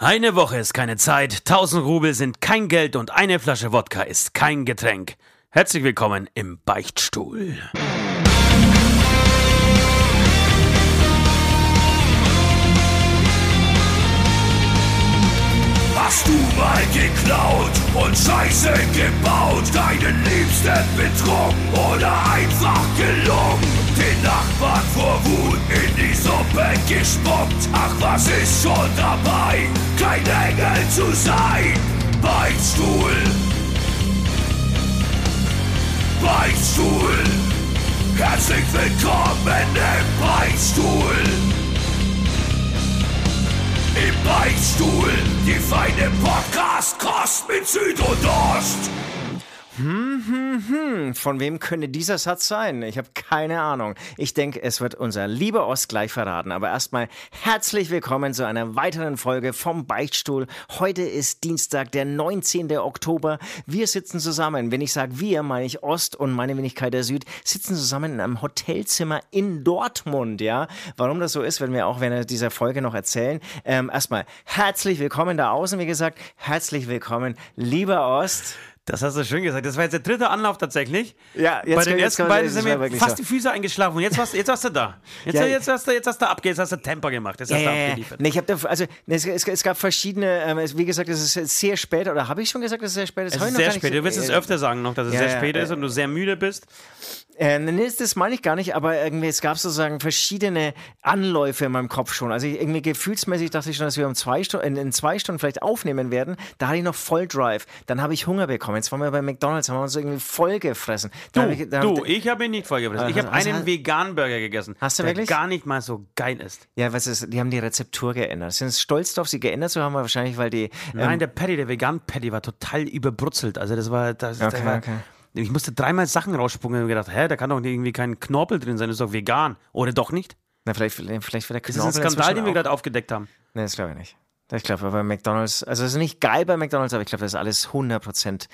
Eine Woche ist keine Zeit, 1000 Rubel sind kein Geld und eine Flasche Wodka ist kein Getränk. Herzlich willkommen im Beichtstuhl. Hast du mal geklaut und Scheiße gebaut, deinen Liebsten betrogen oder einfach gelungen? Den Nachbarn vor Wut in die Suppe gespuckt. Ach, was ist schon dabei, kein Engel zu sein? Beichtstuhl, Beichtstuhl, herzlich willkommen im Beichtstuhl. Im Beichtstuhl, die feine Podcast-Kost mit Süd und Ost. Hm, hm, hm. Von wem könnte dieser Satz sein? Ich habe keine Ahnung. Ich denke, es wird unser lieber Ost gleich verraten. Aber erstmal herzlich willkommen zu einer weiteren Folge vom Beichtstuhl. Heute ist Dienstag, der 19. Oktober. Wir sitzen zusammen. Wenn ich sage wir, meine ich Ost und meine Wenigkeit der Süd, sitzen zusammen in einem Hotelzimmer in Dortmund. Ja, warum das so ist, werden wir auch während dieser Folge noch erzählen. Ähm, erstmal herzlich willkommen da außen. Wie gesagt, herzlich willkommen, lieber Ost. Das hast du schön gesagt. Das war jetzt der dritte Anlauf tatsächlich. Ja, jetzt Bei den ersten beiden sind mir fast so. die Füße eingeschlafen. Und jetzt warst, jetzt warst du da. Jetzt, Ja, jetzt, hast du, jetzt hast du abge, jetzt hast du Temper gemacht. Jetzt hast du abgeliefert. Nee, ich habe da, also nee, es, es, es gab verschiedene, ähm, wie gesagt, es ist sehr spät, oder habe ich schon gesagt, dass es sehr spät ist? Es ist sehr spät. Du wirst es äh, öfter sagen noch, dass es ja, sehr ja, spät ist und du sehr müde bist. Äh, nee, das- meine ich gar nicht, aber irgendwie, es gab sozusagen verschiedene Anläufe in meinem Kopf schon. Also ich, irgendwie gefühlsmäßig dachte ich schon, dass wir um zwei Stunden, in, in zwei Stunden vielleicht aufnehmen werden. Da hatte ich noch voll Drive. Dann habe ich Hunger bekommen. Jetzt waren wir bei McDonalds, haben wir uns irgendwie voll gefressen. Du, hab ich, dann du, ich habe ihn nicht vollgefressen. Ich Also, habe einen also- veganen Burger gegessen. Hast du der wirklich? gar nicht mal so geil ist. ja, was ist, die haben die Rezeptur geändert. Sind stolz drauf, sie geändert zu haben, wahrscheinlich, weil die. Nein, ähm, der Patty, der vegan Patty war total überbrutzelt. Also das war, das, Okay, war okay. Ich musste dreimal Sachen rausspucken und gedacht, hä, da kann doch irgendwie kein Knorpel drin sein, das ist doch vegan. Oder doch nicht? na, vielleicht, vielleicht wird der Das Knorpel ist ein Skandal, den wir gerade aufgedeckt haben. Nee, das glaube ich nicht. Ich glaube, bei McDonalds, also es ist nicht geil bei McDonalds, aber ich glaube, das ist alles 100%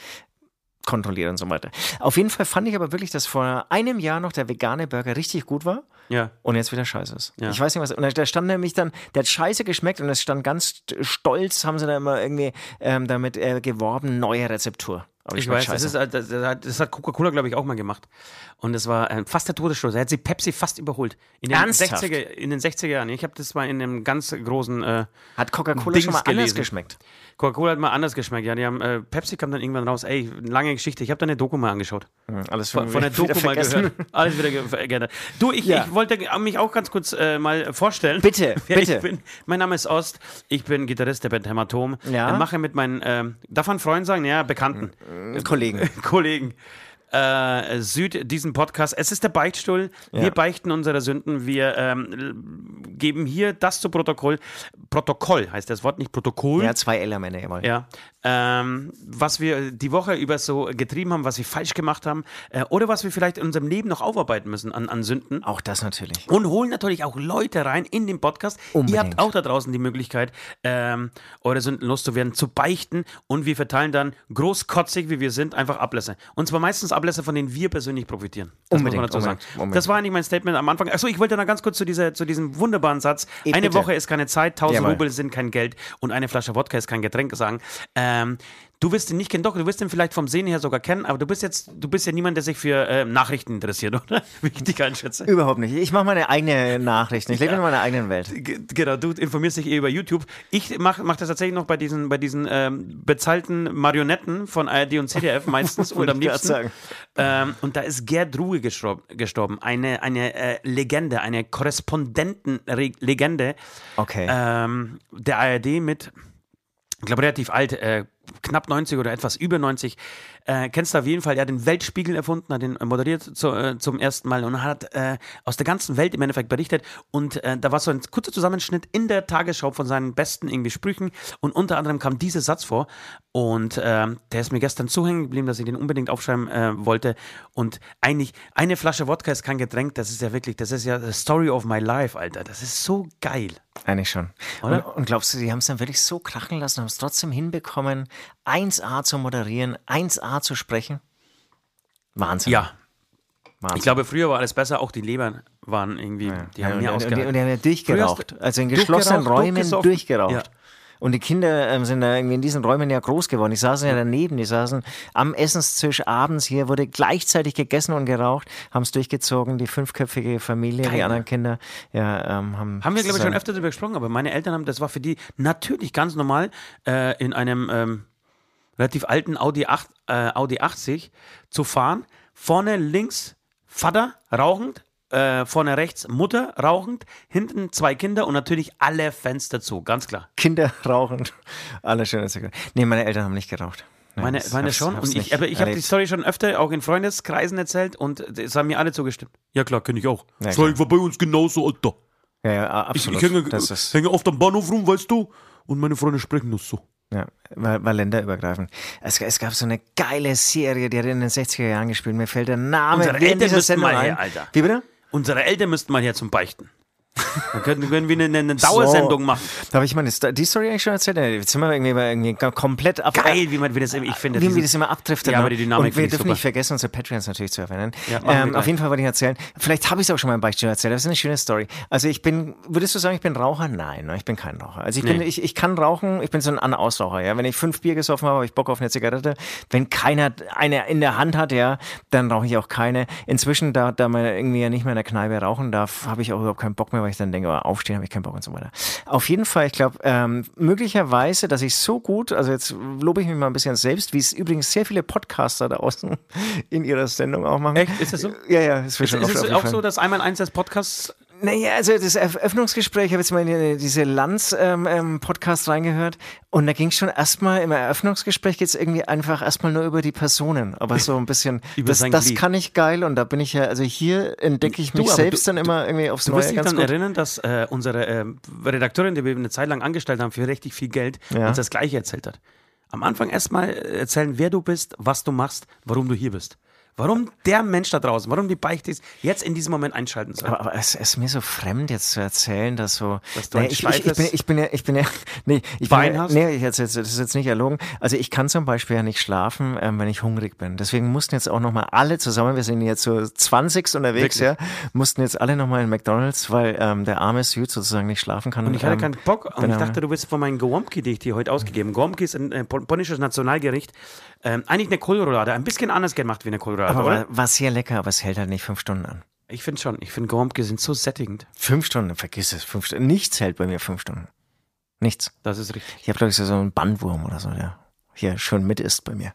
kontrolliert und so weiter. Auf jeden Fall fand ich aber wirklich, dass vor einem Jahr noch der vegane Burger richtig gut war Ja. und jetzt wieder scheiße ist. Ja. Ich weiß nicht was. Und da stand nämlich dann, der hat scheiße geschmeckt und es stand ganz stolz, haben sie da immer irgendwie ähm, damit äh, geworben, neue Rezeptur. Aber Ich weiß, das, ist, äh, das, das hat- Coca-Cola, glaube ich, auch mal gemacht. Und das war äh, fast der Todesstoß. Er hat sie Pepsi fast überholt. In den, Ernsthaft? 60er, in den 60er Jahren. Ich habe das mal in einem ganz großen äh, Hat Coca-Cola schon mal anders gelesen. geschmeckt? Coca-Cola hat mal anders geschmeckt. Ja, die haben, äh, Pepsi kam dann irgendwann raus. Ey, lange Geschichte. Ich habe da eine Doku mal angeschaut. Hm, Alles Von, von der Doku mal gehört. Alles wieder ge- geändert. Du, ich, Ja. ich wollte mich auch ganz kurz äh, mal vorstellen. Bitte, bitte. Ich bin. Mein Name ist Ost. Ich bin Gitarrist der Band Hämatom. Ja. Äh, mache mit meinen, ähm, darf man Freund sagen? Ja, Bekannten. Kollegen. Kollegen. Äh, Süd, diesen Podcast. Es ist der Beichtstuhl. Wir Ja. beichten unsere Sünden. Wir ähm, geben hier das zu Protokoll. Protokoll heißt das Wort, nicht Protokoll. Ja, zwei L am Ende, jawohl. Ja. Ähm, was wir die Woche über so getrieben haben, was wir falsch gemacht haben äh, oder was wir vielleicht in unserem Leben noch aufarbeiten müssen an, an Sünden. Auch das natürlich. Und holen natürlich auch Leute rein in den Podcast. Ihr Unbedingt. habt auch da draußen die Möglichkeit, ähm, eure Sünden loszuwerden, zu beichten. Und wir verteilen dann großkotzig, wie wir sind, einfach Ablässe. Und zwar meistens Ablässe, von denen wir persönlich profitieren. Das Unbedingt, muss man dazu sagen. unbedingt. Das war eigentlich mein Statement am Anfang. Achso, ich wollte noch ganz kurz zu, dieser, zu diesem wunderbaren Satz. Eh, Eine bitte. Woche ist keine Zeit, 1000 Jawohl. Rubel sind kein Geld und eine Flasche Wodka ist kein Getränk sagen. Ähm, du wirst ihn nicht kennen, doch, du wirst ihn vielleicht vom Sehen her sogar kennen, aber du bist jetzt, du bist ja niemand, der sich für ähm, Nachrichten interessiert, oder? Wie ich dich einschätze. Überhaupt nicht. Ich mache meine eigene Nachrichten. Ich lebe in meiner eigenen Welt. G- Genau, du informierst dich eh über YouTube. Ich mache mach das tatsächlich noch bei diesen, bei diesen ähm, bezahlten Marionetten von ARD und ZDF meistens und am liebsten. sagen. Ähm, und da ist Gerd Ruhe gestorben, gestorben. eine, eine äh, Legende, eine Korrespondentenlegende Okay. ähm, der ARD mit, ich glaube, relativ alt, äh, knapp 90 oder etwas über 90. Äh, kennst du auf jeden Fall, er hat den Weltspiegel erfunden, hat den äh, moderiert zu, äh, zum ersten Mal und hat äh, aus der ganzen Welt im Endeffekt berichtet. Und äh, da war so ein kurzer Zusammenschnitt in der Tagesschau von seinen besten irgendwie Sprüchen und unter anderem kam dieser Satz vor. Und ähm, der ist mir gestern zu hängen geblieben, dass ich den unbedingt aufschreiben äh, wollte. Und eigentlich, eine Flasche Wodka ist kein Getränk, das ist ja wirklich, das ist ja the story of my life, Alter. Das ist so geil. Eigentlich schon. Oder? Und, und glaubst du, die haben es dann wirklich so krachen lassen, haben es trotzdem hinbekommen, 1A zu moderieren, 1A zu sprechen? Wahnsinn. Ja, Wahnsinn. Ich glaube, früher war alles besser, auch die Lebern waren irgendwie, die haben mehr und, und, und die haben ja durchgeraucht. Also in geschlossenen Räumen durchgeraucht. Ja. Und die Kinder ähm, sind da irgendwie in diesen Räumen ja groß geworden. Die saßen ja daneben, die saßen am Essenstisch abends hier, wurde gleichzeitig gegessen und geraucht, haben es durchgezogen, die fünfköpfige Familie, Geil. die anderen Kinder, ja, ähm, haben. Haben wir, glaube ich, schon öfter darüber gesprochen, aber meine Eltern haben, das war für die natürlich ganz normal, äh, in einem ähm, relativ alten Audi, 8, äh, Audi 80 zu fahren. Vorne links Vater rauchend, äh, vorne rechts Mutter rauchend, hinten zwei Kinder und natürlich alle Fenster zu, ganz klar. Kinder rauchen. Alles schön. Nee, meine Eltern haben nicht geraucht. Nee, Meine, meine hab's- schon. hab's Und ich, aber ich habe die. Story schon öfter auch in Freundeskreisen erzählt und es haben mir alle zugestimmt. Ja klar, kenne ich auch. Ja, das war bei uns genauso, Alter. Ja, ja, Ich, absolut. ich hänge, das ist, hänge oft am Bahnhof rum, weißt du, und meine Freunde sprechen das so. ja, war, war länderübergreifend. Es, es gab so eine geile Serie, die hat in den 60er Jahren gespielt. Mir fällt der Name Unsere Eltern dieser Sendung mal ein. her, Alter. Wie bitte? Unsere Eltern müssten mal her zum Beichten. Dann können, können wir eine, eine Dauersendung So. machen. Da habe ich meine, die Story eigentlich schon erzählt. Nee, Jetzt sind wir irgendwie, bei- irgendwie komplett ab. Geil, wie man wie das, ich finde. wie diese- das immer abdriften. Ja, ne? aber die Dynamik Und wir dürfen super. nicht vergessen, unsere Patreons natürlich zu erwähnen. Ja, ähm, auf jeden Fall wollte ich erzählen, vielleicht habe ich es auch schon mal im Beichtstuhl erzählt, es ist eine schöne Story. Also ich bin, würdest du sagen, ich bin Raucher? Nein, ne, ich bin kein Raucher. Also ich, bin, Nee. ich, ich kann rauchen, ich bin so ein An-Ausraucher. Ja? Wenn ich fünf Bier gesoffen habe, habe ich Bock auf eine Zigarette. Wenn keiner eine in der Hand hat, ja, dann rauche ich auch keine. Inzwischen, da, da man irgendwie ja nicht mehr in der Kneipe rauchen darf, habe ich auch überhaupt keinen Bock mehr, weil ich dann denke, oh, aufstehen habe ich keinen Bock und so weiter. Auf jeden Fall, ich glaube, ähm, möglicherweise, dass ich so gut, also jetzt lobe ich mich mal ein bisschen selbst, wie es übrigens sehr viele Podcaster da außen in ihrer Sendung auch machen. Echt? Ist das so? Ja, ja, Ist, schon ist oft es auch so, dass einmal eins des Podcasts. Naja, also das Eröffnungsgespräch, ich habe jetzt mal in die- diese Lanz-Podcast reingehört und da ging es schon erstmal, im Eröffnungsgespräch geht es irgendwie einfach erstmal nur über die Personen, aber so ein bisschen, Über das, das kann ich geil und da bin ich ja, also hier entdecke ich Du, mich aber selbst du- dann immer irgendwie aufs Du Neue wirst dich ganz dann gut. erinnern, dass äh, unsere äh, Redakteurin, die wir eine Zeit lang angestellt haben, für richtig viel Geld, Ja. uns das Gleiche erzählt hat. Am Anfang erstmal erzählen, wer du bist, was du machst, warum du hier bist. Warum der Mensch da draußen, warum die Beichte jetzt in diesem Moment einschalten soll. Aber, aber es ist mir so fremd, jetzt zu erzählen, dass so. Dass du Nee, ich, ich, ich, bin, ich bin ja, ich bin ja, nee, ich Bein bin ja, hast? nee, ich jetzt, jetzt, das ist jetzt nicht erlogen. Also ich kann zum Beispiel ja nicht schlafen, ähm, wenn ich hungrig bin. Deswegen mussten jetzt auch nochmal alle zusammen, wir sind jetzt so 20 unterwegs, ja, mussten jetzt alle nochmal in McDonalds, weil ähm, der arme Süd sozusagen nicht schlafen kann. Und ich hatte ähm, keinen Bock. Und ich am- dachte, du bist von meinem Gołąbki, die ich dir heute ausgegeben Gołąbki ist ein äh, pol- polnisches Nationalgericht. Ähm, eigentlich eine Kohlroulade. Ein bisschen anders gemacht wie eine Kohlroulade, aber oder? war, sehr lecker, aber es hält halt nicht fünf Stunden an. Ich finde schon. Ich finde Gołąbki sind so sättigend. Fünf Stunden, vergiss es, fünf Stunden. Nichts hält bei mir fünf Stunden. Nichts. Das ist richtig. Ich habe, glaube ich, so einen Bandwurm oder so, der hier schon mit ist bei mir.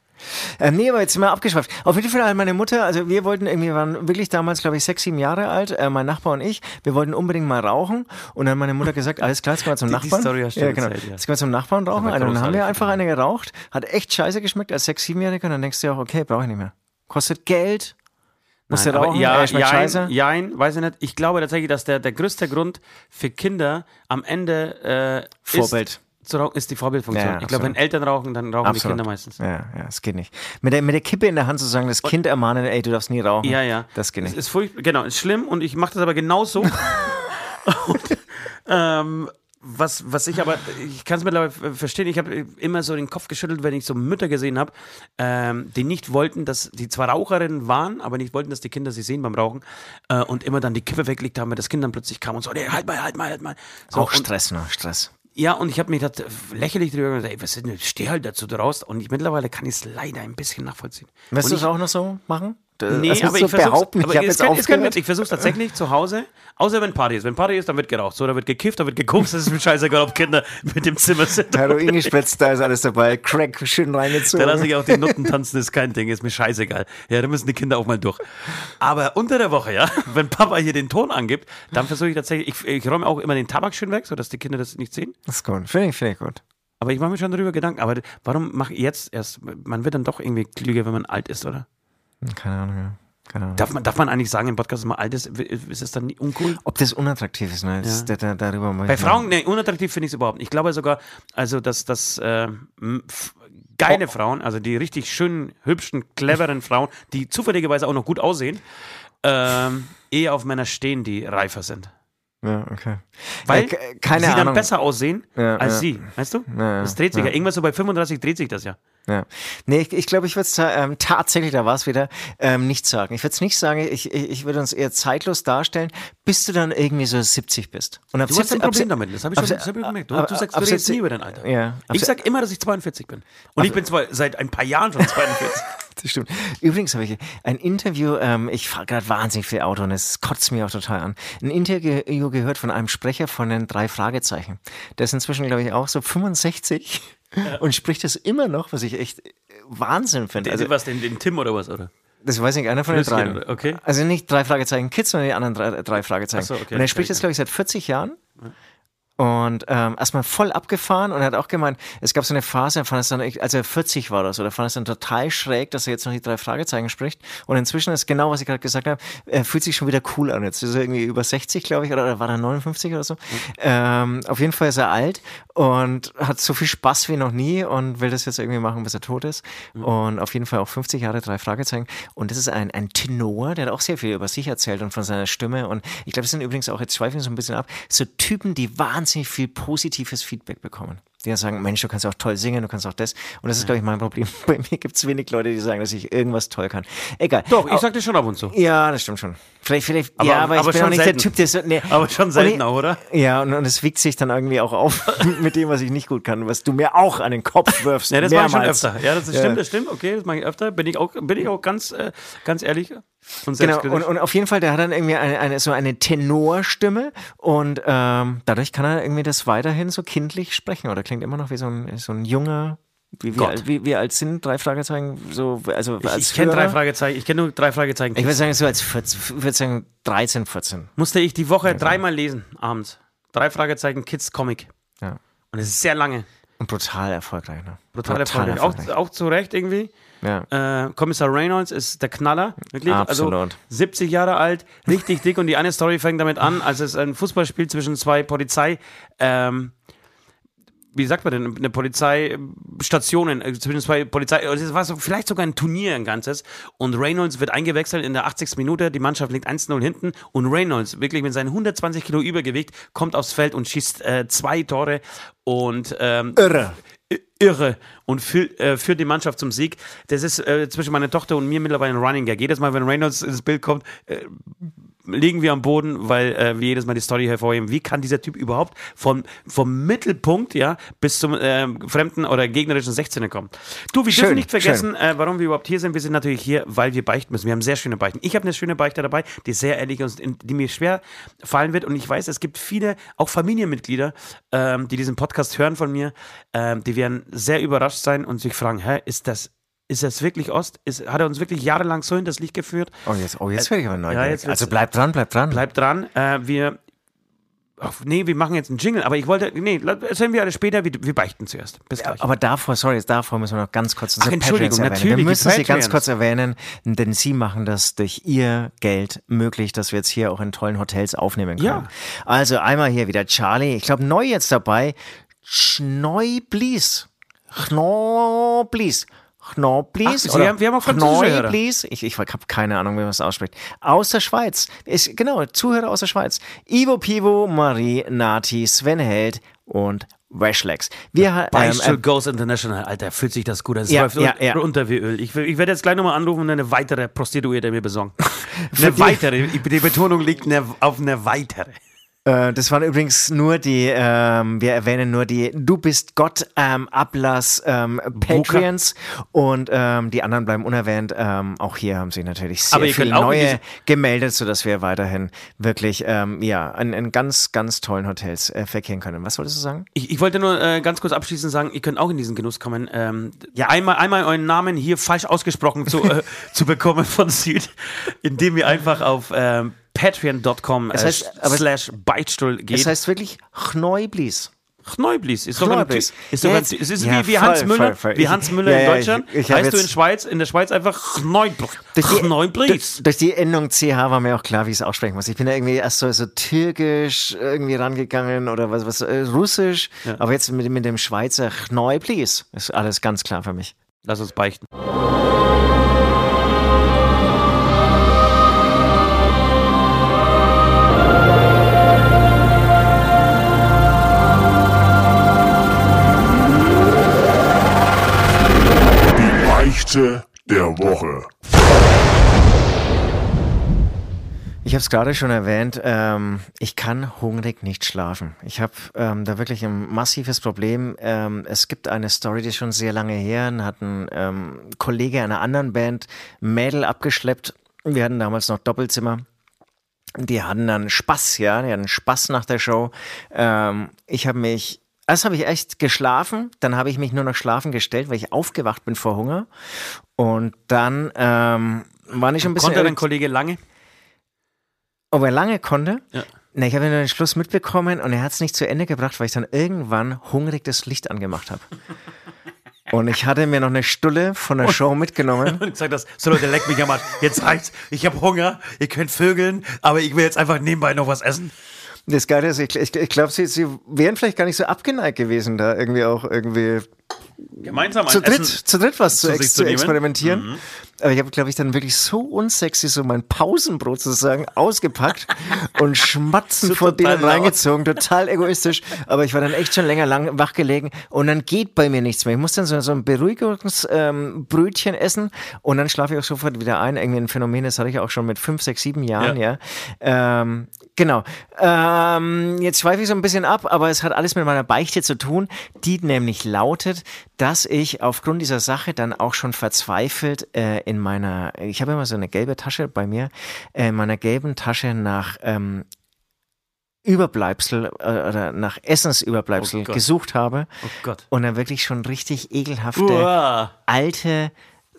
Ähm, nee, aber jetzt sind wir abgeschweift. Auf jeden Fall hat meine Mutter, also wir wollten irgendwie, waren wirklich damals, glaube ich, sechs, sieben Jahre alt, äh, mein Nachbar und ich, wir wollten unbedingt mal rauchen und dann hat meine Mutter gesagt, alles klar, jetzt gehen wir zum Die- die Nachbarn. Story hast du ja, genau. erzählt, ja. Jetzt gehen wir zum Nachbarn rauchen. Also, dann haben wir einfach eine geraucht, hat echt scheiße geschmeckt als sechs, siebenjähriger und dann denkst du dir auch, okay, brauche ich nicht mehr. Kostet Geld, musst du rauchen, ja, äh, jein, scheiße. jein, weiß ich nicht. Ich glaube tatsächlich, dass der, der größte Grund für Kinder am Ende äh, Vorbild. Ist, zu rauchen, ist die Vorbildfunktion. Ja, ich glaube, wenn Eltern rauchen, dann rauchen die Absolut. Kinder meistens. Ja, ja, das geht nicht. Mit der, mit der Kippe in der Hand zu sagen, das Kind ermahnen, ey, du darfst nie rauchen. Ja, ja. Das geht Es nicht. ist furchtbar, genau, ist schlimm und ich mache das aber genauso. und, ähm, was, was ich aber, ich kann es mittlerweile verstehen, ich habe immer so den Kopf geschüttelt, wenn ich so Mütter gesehen habe, ähm, die nicht wollten, dass die zwar Raucherinnen waren, aber nicht wollten, dass die Kinder sie sehen beim Rauchen äh, und immer dann die Kippe weggelegt haben, weil das Kind dann plötzlich kam und so, nee, halt mal, halt mal, halt mal. So, Auch Stress, ne? Stress. Ja, und ich habe mich da lächerlich drüber gesagt, ey, was ist denn, steh halt dazu draus. Und ich, mittlerweile kann ich es leider ein bisschen nachvollziehen. Wirst du es auch noch so machen? Nee, also aber so ich versuch's, behaupten, aber ich jetzt kann- es kann ich versuche tatsächlich zu Hause, außer wenn Party ist. Wenn Party ist, dann wird geraucht. So, da wird gekifft, da wird gekokst, das ist mir scheißegal, ob Kinder mit dem Zimmer sind. Heroin gespritzt, da ist alles dabei. Crack schön Da reingezogen. lasse ich auch die Nutten tanzen, das ist kein Ding, ist mir scheißegal. Ja, da müssen die Kinder auch mal durch. Aber unter der Woche, ja, wenn Papa hier den Ton angibt, dann versuche ich tatsächlich, ich, ich räume auch immer den Tabak schön weg, sodass die Kinder das nicht sehen. Das ist gut. Finde ich, finde ich gut. Aber ich mache mir schon darüber Gedanken. Aber warum mache ich jetzt erst? Man wird dann doch irgendwie klüger, wenn man alt ist, oder? Keine Ahnung, ja. Keine Ahnung. Darf man, darf man eigentlich sagen im Podcast, dass man alt ist? Es dann uncool? Ob das unattraktiv ist, ne? Das, Ja. da, da, darüber muss Bei Frauen, nee, unattraktiv finde ich es überhaupt nicht. Ich glaube sogar, also dass das äh, geile Frauen, also die richtig schönen, hübschen, cleveren Frauen, die zufälligerweise auch noch gut aussehen, ähm, eher auf Männer stehen, die reifer sind. Ja, okay. Weil Äh, ke- keine sie dann Ahnung. besser aussehen Ja, als ja. sie, weißt du? Ja, ja, das dreht sich ja. ja. Irgendwas so bei 35 dreht sich das ja. Ja. Nee, ich, ich glaube, ich würde es ähm, tatsächlich, da war es wieder, ähm, nicht sagen. Ich würde es nicht sagen, ich, ich, ich würde uns eher zeitlos darstellen, bis du dann irgendwie so 70 bist. Und ab Du hast 70 ein ab Problem damit, das habe ich ab schon das hab ich gemerkt. Du, ab- du sagst, ab du redest 70 nie über dein Alter. Ja, ab ich se- sag immer, dass ich 42 bin. Und ich bin zwar seit ein paar Jahren schon 42. Das stimmt. Übrigens habe ich ein Interview, ähm, ich fahre gerade wahnsinnig viel Auto und es kotzt mir auch total an. Ein Interview gehört von einem Sprecher von den drei Fragezeichen. Der ist inzwischen, glaube ich, auch so 65 und spricht das immer noch, was ich echt äh, Wahnsinn finde. Also, was, den, den Tim oder was, oder? das weiß nicht, einer von den oder? Okay. Also nicht drei Fragezeichen Kids, sondern die anderen drei, drei Fragezeichen. So, okay. Und er spricht jetzt, glaube ich, seit 40 Jahren. Und ähm, erstmal voll abgefahren und er hat auch gemeint, es gab so eine Phase, er fand es dann, als er 40 war oder so, da fand es dann total schräg, dass er jetzt noch die drei Fragezeichen spricht. Und inzwischen ist genau, was ich gerade gesagt habe, er fühlt sich schon wieder cool an. Jetzt ist er irgendwie über 60, glaube ich, oder, oder war er 59 oder so. Ähm, auf jeden Fall ist er alt und hat so viel Spaß wie noch nie und will das jetzt irgendwie machen, bis er tot ist. Und auf jeden Fall auch 50 Jahre, drei Fragezeichen. Und das ist ein, ein Tenor, der hat auch sehr viel über sich erzählt und von seiner Stimme. Und ich glaube, das sind übrigens auch, jetzt schweifen wir so ein bisschen ab, so Typen, die wahnsinnig viel positives Feedback bekommen. Die dann sagen, Mensch, du kannst auch toll singen, du kannst auch das. Und das ist, glaube ich, mein Problem. Bei mir gibt es wenig Leute, die sagen, dass ich irgendwas toll kann. Egal. Doch, ich sag das schon ab und zu. ja, das stimmt schon. Vielleicht, vielleicht, Aber- ja, aber ich aber bin schon auch nicht selten. der Typ, der so, nee. Aber schon selten ich- auch, oder? Ja, und, und es wiegt sich dann irgendwie auch auf mit dem, was ich nicht gut kann, was du mir auch an den Kopf wirfst. Ja, das mache ich schon mehrmals. öfter. Ja, das Ja. stimmt, das stimmt. Okay, das mache ich öfter. Bin ich auch, bin ich auch ganz, äh, ganz ehrlich und Genau, und, und auf jeden Fall, der hat dann irgendwie eine, eine, so eine Tenorstimme und ähm, dadurch kann er irgendwie das weiterhin so kindlich sprechen oder klingt immer noch wie so ein, so ein junger, wie, wie, wie, wie alt sind drei Fragezeichen? So, also ich, als ich kenne drei? Fragezeichen. Ich kenne nur drei Fragezeichen. Ich würde sagen, so als 14, ich würde sagen 13, 14. Musste ich die Woche dreimal lesen, abends. Drei Fragezeichen Kids Comic. Ja. Und es ist sehr lange. Und brutal erfolgreich, ne? Brutal erfolgreich. Auch, auch zu Recht irgendwie. Ja. Äh, Kommissar Reynolds ist der Knaller, wirklich. Absolut. Also 70 Jahre alt, richtig dick und die eine Story fängt damit an, als es ein Fußballspiel zwischen zwei Polizei, ähm, wie sagt man denn, eine Polizeistationen, äh, zwischen zwei Polizei, also es war so, vielleicht sogar ein Turnier ein ganzes und Reynolds wird eingewechselt in der 80. Minute, die Mannschaft liegt 1-0 hinten und Reynolds, wirklich mit seinen 120 Kilo Übergewicht, kommt aufs Feld und schießt äh, zwei Tore und ähm, Irre. Irre und führt, äh, führt die Mannschaft zum Sieg. Das ist äh, zwischen meiner Tochter und mir mittlerweile ein Running Gag. Jedes Mal, wenn Reynolds ins Bild kommt, äh, liegen wir am Boden, weil äh, wir jedes Mal die Story hervorheben. Wie kann dieser Typ überhaupt vom, vom Mittelpunkt ja, bis zum äh, fremden oder gegnerischen 16er kommen? Du, wir Schön, dürfen nicht vergessen, äh, warum wir überhaupt hier sind. Wir sind natürlich hier, weil wir beichten müssen. Wir haben sehr schöne Beichten. Ich habe eine schöne Beichte dabei, die sehr ehrlich ist und die mir schwer fallen wird. Und ich weiß, es gibt viele, auch Familienmitglieder, ähm, die diesen Podcast hören von mir, ähm, die werden sehr überrascht sein und sich fragen, hä, ist das, ist das wirklich Ost? Ist, hat er uns wirklich jahrelang so in das Licht geführt? Oh, jetzt, oh, jetzt werde ich aber neugierig. wird's- also bleib dran, bleib dran. Bleibt dran. Äh, wir. Ach, nee, wir machen jetzt einen Jingle, aber ich wollte. Nee, erzählen wir alles später. Wir, wir beichten zuerst. Bis gleich. Aber davor, sorry, davor müssen wir noch ganz kurz unsere Ach, Entschuldigung, Patreons erwähnen. natürlich, Wir müssen sie ganz kurz erwähnen, denn sie machen das durch ihr Geld möglich, dass wir jetzt hier auch in tollen Hotels aufnehmen können. Ja. Also einmal hier wieder Charlie, ich glaube neu jetzt dabei, Schneublis. Schnoblis. Schnoblis. Ach, Sie haben- wir haben auch französische. Schnoblis. Ich, ich habe keine Ahnung, wie man es ausspricht. Aus der Schweiz. Ist, genau, Zuhörer aus der Schweiz. Ivo Pivo, Marie, Nati, Sven Held und Washlex. Wir ha- ähm, äh, Goes International, Alter, fühlt sich das gut an. Es Ja, läuft ja, un- ja. runter wie Öl. Ich, ich werde jetzt gleich nochmal anrufen und eine weitere Prostituierte mir besorgen. eine weitere. Die Betonung liegt ne- auf eine weitere. Äh, das waren übrigens nur die, ähm, wir erwähnen nur die Du bist Gott ähm, Ablass ähm, Patreons und ähm, die anderen bleiben unerwähnt. Ähm, auch hier haben sich natürlich sehr viele neue gemeldet, sodass wir weiterhin wirklich ähm, ja in, in ganz, ganz tollen Hotels äh, verkehren können. Was wolltest du sagen? Ich, ich wollte nur äh, ganz kurz abschließend sagen, ihr könnt auch in diesen Genuss kommen. Ähm, ja, einmal, einmal euren Namen hier falsch ausgesprochen zu, äh, zu bekommen von Süd, indem ihr einfach auf ähm, patreon.com äh, Es heißt- es- slash Beichtstuhl geht. Es heißt wirklich Chneublis. Neublis. Ist Chneublis. ist doch jetzt- es ist ja, wie, wie voll, Hans Müller, voll, voll. wie Hans Müller ja, in ja, Deutschland. ich- ich heißt du in Schweiz, in der Schweiz einfach Neublis. Durch durch, durch die Endung CH war mir auch klar, wie ich es aussprechen muss. Ich bin da irgendwie erst so, so türkisch irgendwie rangegangen oder was, was äh, russisch, aber jetzt mit, mit dem Schweizer Chneublis ist alles ganz klar für mich. Lass uns beichten. Habe es gerade schon erwähnt, ähm, ich kann hungrig nicht schlafen. Ich habe ähm, da wirklich ein massives Problem. Ähm, es gibt eine Story, die ist schon sehr lange her, hat ein ähm, Kollege einer anderen Band Mädel abgeschleppt. Wir hatten damals noch Doppelzimmer. Die hatten dann Spaß, ja, die hatten Spaß nach der Show. Ähm, ich habe mich Erst habe ich echt geschlafen, dann habe ich mich nur noch schlafen gestellt, weil ich aufgewacht bin vor Hunger. Und dann ähm, war ich schon ein bisschen. Konnte dein Kollege lange? Ob er lange konnte? Ja. Na, ich habe nur den Schluss mitbekommen und er hat es nicht zu Ende gebracht, weil ich dann irgendwann hungrig das Licht angemacht habe. Und ich hatte mir noch eine Stulle von der Show mitgenommen. Und gesagt hast, so Leute, leck mich am Arsch. Jetzt reicht's. Ich habe Hunger, ihr könnt vögeln, aber ich will jetzt einfach nebenbei noch was essen. Das Geile ist, ich, ich, ich glaube, sie, sie wären vielleicht gar nicht so abgeneigt gewesen, da irgendwie auch irgendwie Gemeinsam ein zu dritt, Essen zu dritt was zu, ex zu zu nehmen. Aber ich habe, glaube ich, dann wirklich so unsexy so mein Pausenbrot sozusagen ausgepackt und schmatzend So vor denen reingezogen, total egoistisch. Aber ich war dann echt schon länger lang wach gelegen und dann geht bei mir nichts mehr. Ich muss dann so, so ein Beruhigungsbrötchen ähm, essen und dann schlafe ich auch sofort wieder ein. Irgendwie ein Phänomen, das hatte ich auch schon mit fünf, sechs, sieben Jahren, ja. Ähm, genau. Ähm, jetzt schweife ich so ein bisschen ab, aber es hat alles mit meiner Beichte zu tun, die nämlich lautet, dass ich aufgrund dieser Sache dann auch schon verzweifelt äh, in meiner, ich habe immer so eine gelbe Tasche bei mir, äh, in meiner gelben Tasche nach ähm, Überbleibsel äh, oder nach Essensüberbleibsel Oh gesucht habe Oh Gott. und dann wirklich schon richtig ekelhafte Uah. alte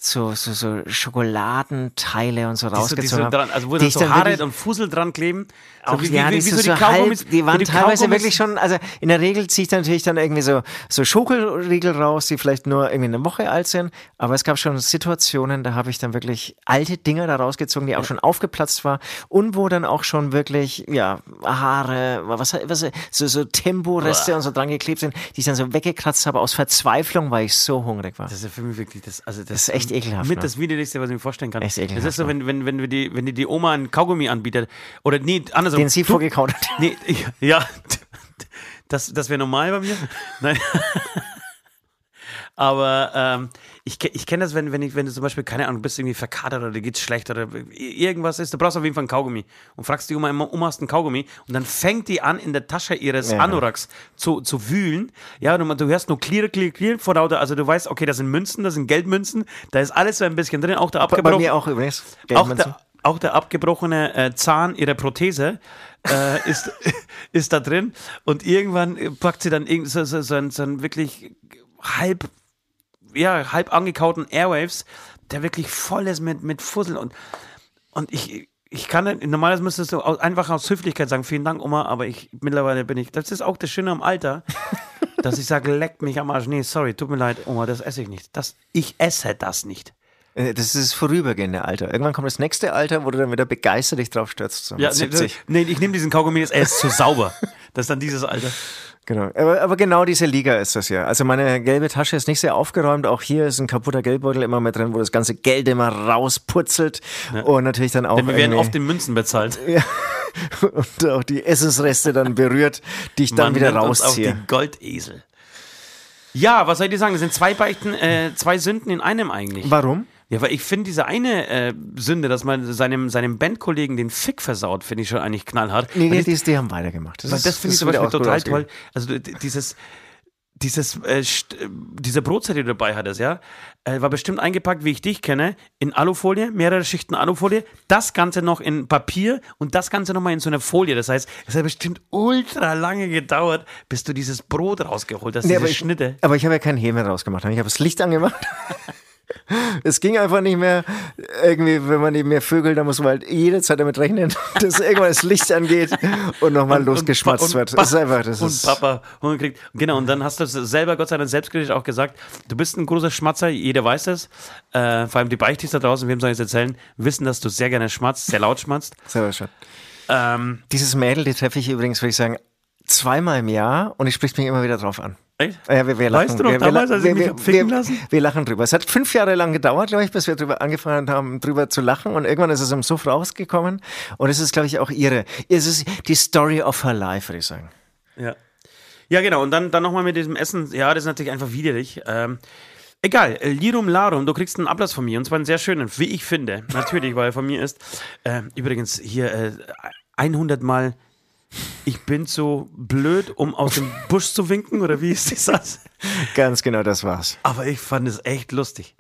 so, so, so Schokoladenteile und so Die so, die rausgezogen so dran, also wo die so Haare und Fussel dran kleben. So auch, ja, die, so, so halb, die waren wie teilweise Kaugummis- wirklich schon, also in der Regel ziehe ich dann natürlich dann irgendwie so, so Schokoriegel raus, die vielleicht nur irgendwie eine Woche alt sind, aber es gab schon Situationen, da habe ich dann wirklich alte Dinger da rausgezogen, die auch schon aufgeplatzt war und wo dann auch schon wirklich, ja, Haare, was, was so, so Tempo-Reste und so dran geklebt sind, die ich dann so weggekratzt habe aus Verzweiflung, weil ich so hungrig war. Das ist ja für mich wirklich das, also das, Das ist echt ekelhaft, Mit ne? das widerlichste, was ich mir vorstellen kann. Echt das ekelhaft, ist so, ne? wenn, wenn, wenn, die, wenn die, die Oma einen Kaugummi anbietet, oder nee, andersrum. Den sie vorgekaut hat. Nee, ja, das, das wäre normal bei mir. Nein. Aber ähm, ich, ich kenne das, wenn, wenn, ich, wenn du zum Beispiel, keine Ahnung, bist irgendwie verkatert oder dir geht's schlecht oder irgendwas ist, du brauchst auf jeden Fall einen Kaugummi und fragst die Oma immer, Oma, hast du einen Kaugummi? Und dann fängt die an, in der Tasche ihres Ja. Anoraks zu, zu wühlen. Ja, du, du hörst nur clear, clear, clear vor lauter, also du weißt, okay, das sind Münzen, das sind Geldmünzen, da ist alles so ein bisschen drin, auch der Bei abgebrochene mir auch übrigens. auch Geldmünzen. der, auch der abgebrochene äh, Zahn ihrer Prothese äh, ist, ist da drin und irgendwann packt sie dann so, so, so, einen, so einen wirklich halb, ja, halb angekauten Airwaves, der wirklich voll ist mit, mit Fussel und, und ich, ich kann normalerweise müsstest du einfach aus Höflichkeit sagen, vielen Dank, Oma, aber ich, mittlerweile bin ich, das ist auch das Schöne am Alter, dass ich sage, leckt mich am Arsch. Nee, sorry, tut mir leid, Oma, das esse ich nicht. Das, ich esse das nicht. Äh, Das ist das vorübergehende Alter. Irgendwann kommt das nächste Alter, wo du dann wieder begeistert dich drauf stürzt. So Ja, nee, 70. nee, ich nehme diesen Kaugummi jetzt, er ist zu sauber. Das ist dann dieses Alter. Genau. Aber, aber genau diese Liga ist das ja. Also meine gelbe Tasche ist nicht sehr aufgeräumt. Auch hier ist ein kaputter Geldbeutel immer mit drin, wo das ganze Geld immer rausputzelt. Und natürlich dann auch. Denn wir werden oft in Münzen bezahlt. ja, und auch die Essensreste dann berührt, die ich dann Man wieder nennt uns auch rausziehe. die Goldesel. Ja, was soll ich dir sagen? Das sind zwei Beichten, äh, zwei Sünden in einem eigentlich. Warum? Ja, weil ich finde diese eine äh, Sünde, dass man seinem, seinem Bandkollegen den Fick versaut, finde ich schon eigentlich knallhart. Nee, Weil die, die, die haben weitergemacht. Weil das finde ich zum Beispiel total toll. Also dieses, dieses, äh, äh, diese Brotzeit, die du dabei hattest, ja, äh, war bestimmt eingepackt, wie ich dich kenne, in Alufolie, mehrere Schichten Alufolie, das Ganze noch in Papier und das Ganze nochmal in so einer Folie. Das heißt, es hat bestimmt ultra lange gedauert, bis du dieses Brot rausgeholt hast, Nee, diese aber ich, Schnitte. Aber ich habe ja keinen Häme rausgemacht. Ich habe das Licht angemacht. Es ging einfach nicht mehr. Irgendwie, wenn man eben mehr Vögel, da muss man halt jede Zeit damit rechnen, dass irgendwann das Licht angeht und nochmal losgeschmatzt und, wird. und, Das ist einfach, das und ist. Papa Hunger kriegt. Genau, und dann hast du es selber Gott sei Dank selbstkritisch auch gesagt, du bist ein großer Schmatzer, jeder weiß das. Äh, vor allem die Beichtis da draußen, wem soll ich es erzählen, wissen, dass du sehr gerne schmatzt, sehr laut schmatzt. Selber schon. Ähm, Dieses Mädel, die treffe ich übrigens, würde ich sagen, zweimal im Jahr und ich spricht mich immer wieder drauf an. Echt? Ja, wir, wir lachen, Weißt du noch wir, damals, als ich mich hab ficken lassen? wir lachen drüber. Es hat fünf Jahre lang gedauert, glaube ich, bis wir drüber angefangen haben, drüber zu lachen. Und irgendwann ist es im Suff rausgekommen. Und es ist, glaube ich, auch ihre. Es ist die Story of her life, würde ich sagen. Ja. Ja, genau. Und dann, dann nochmal mit diesem Essen. Ja, das ist natürlich einfach widerlich. Ähm, Egal, äh, Lirum Larum, du kriegst einen Ablass von mir und zwar einen sehr schönen, wie ich finde. Natürlich, weil er von mir ist. Äh, übrigens, hier äh, 100 Mal, ich bin so blöd, um aus dem Busch zu winken, oder wie ist das? Ganz genau, das war's. Aber ich fand es echt lustig.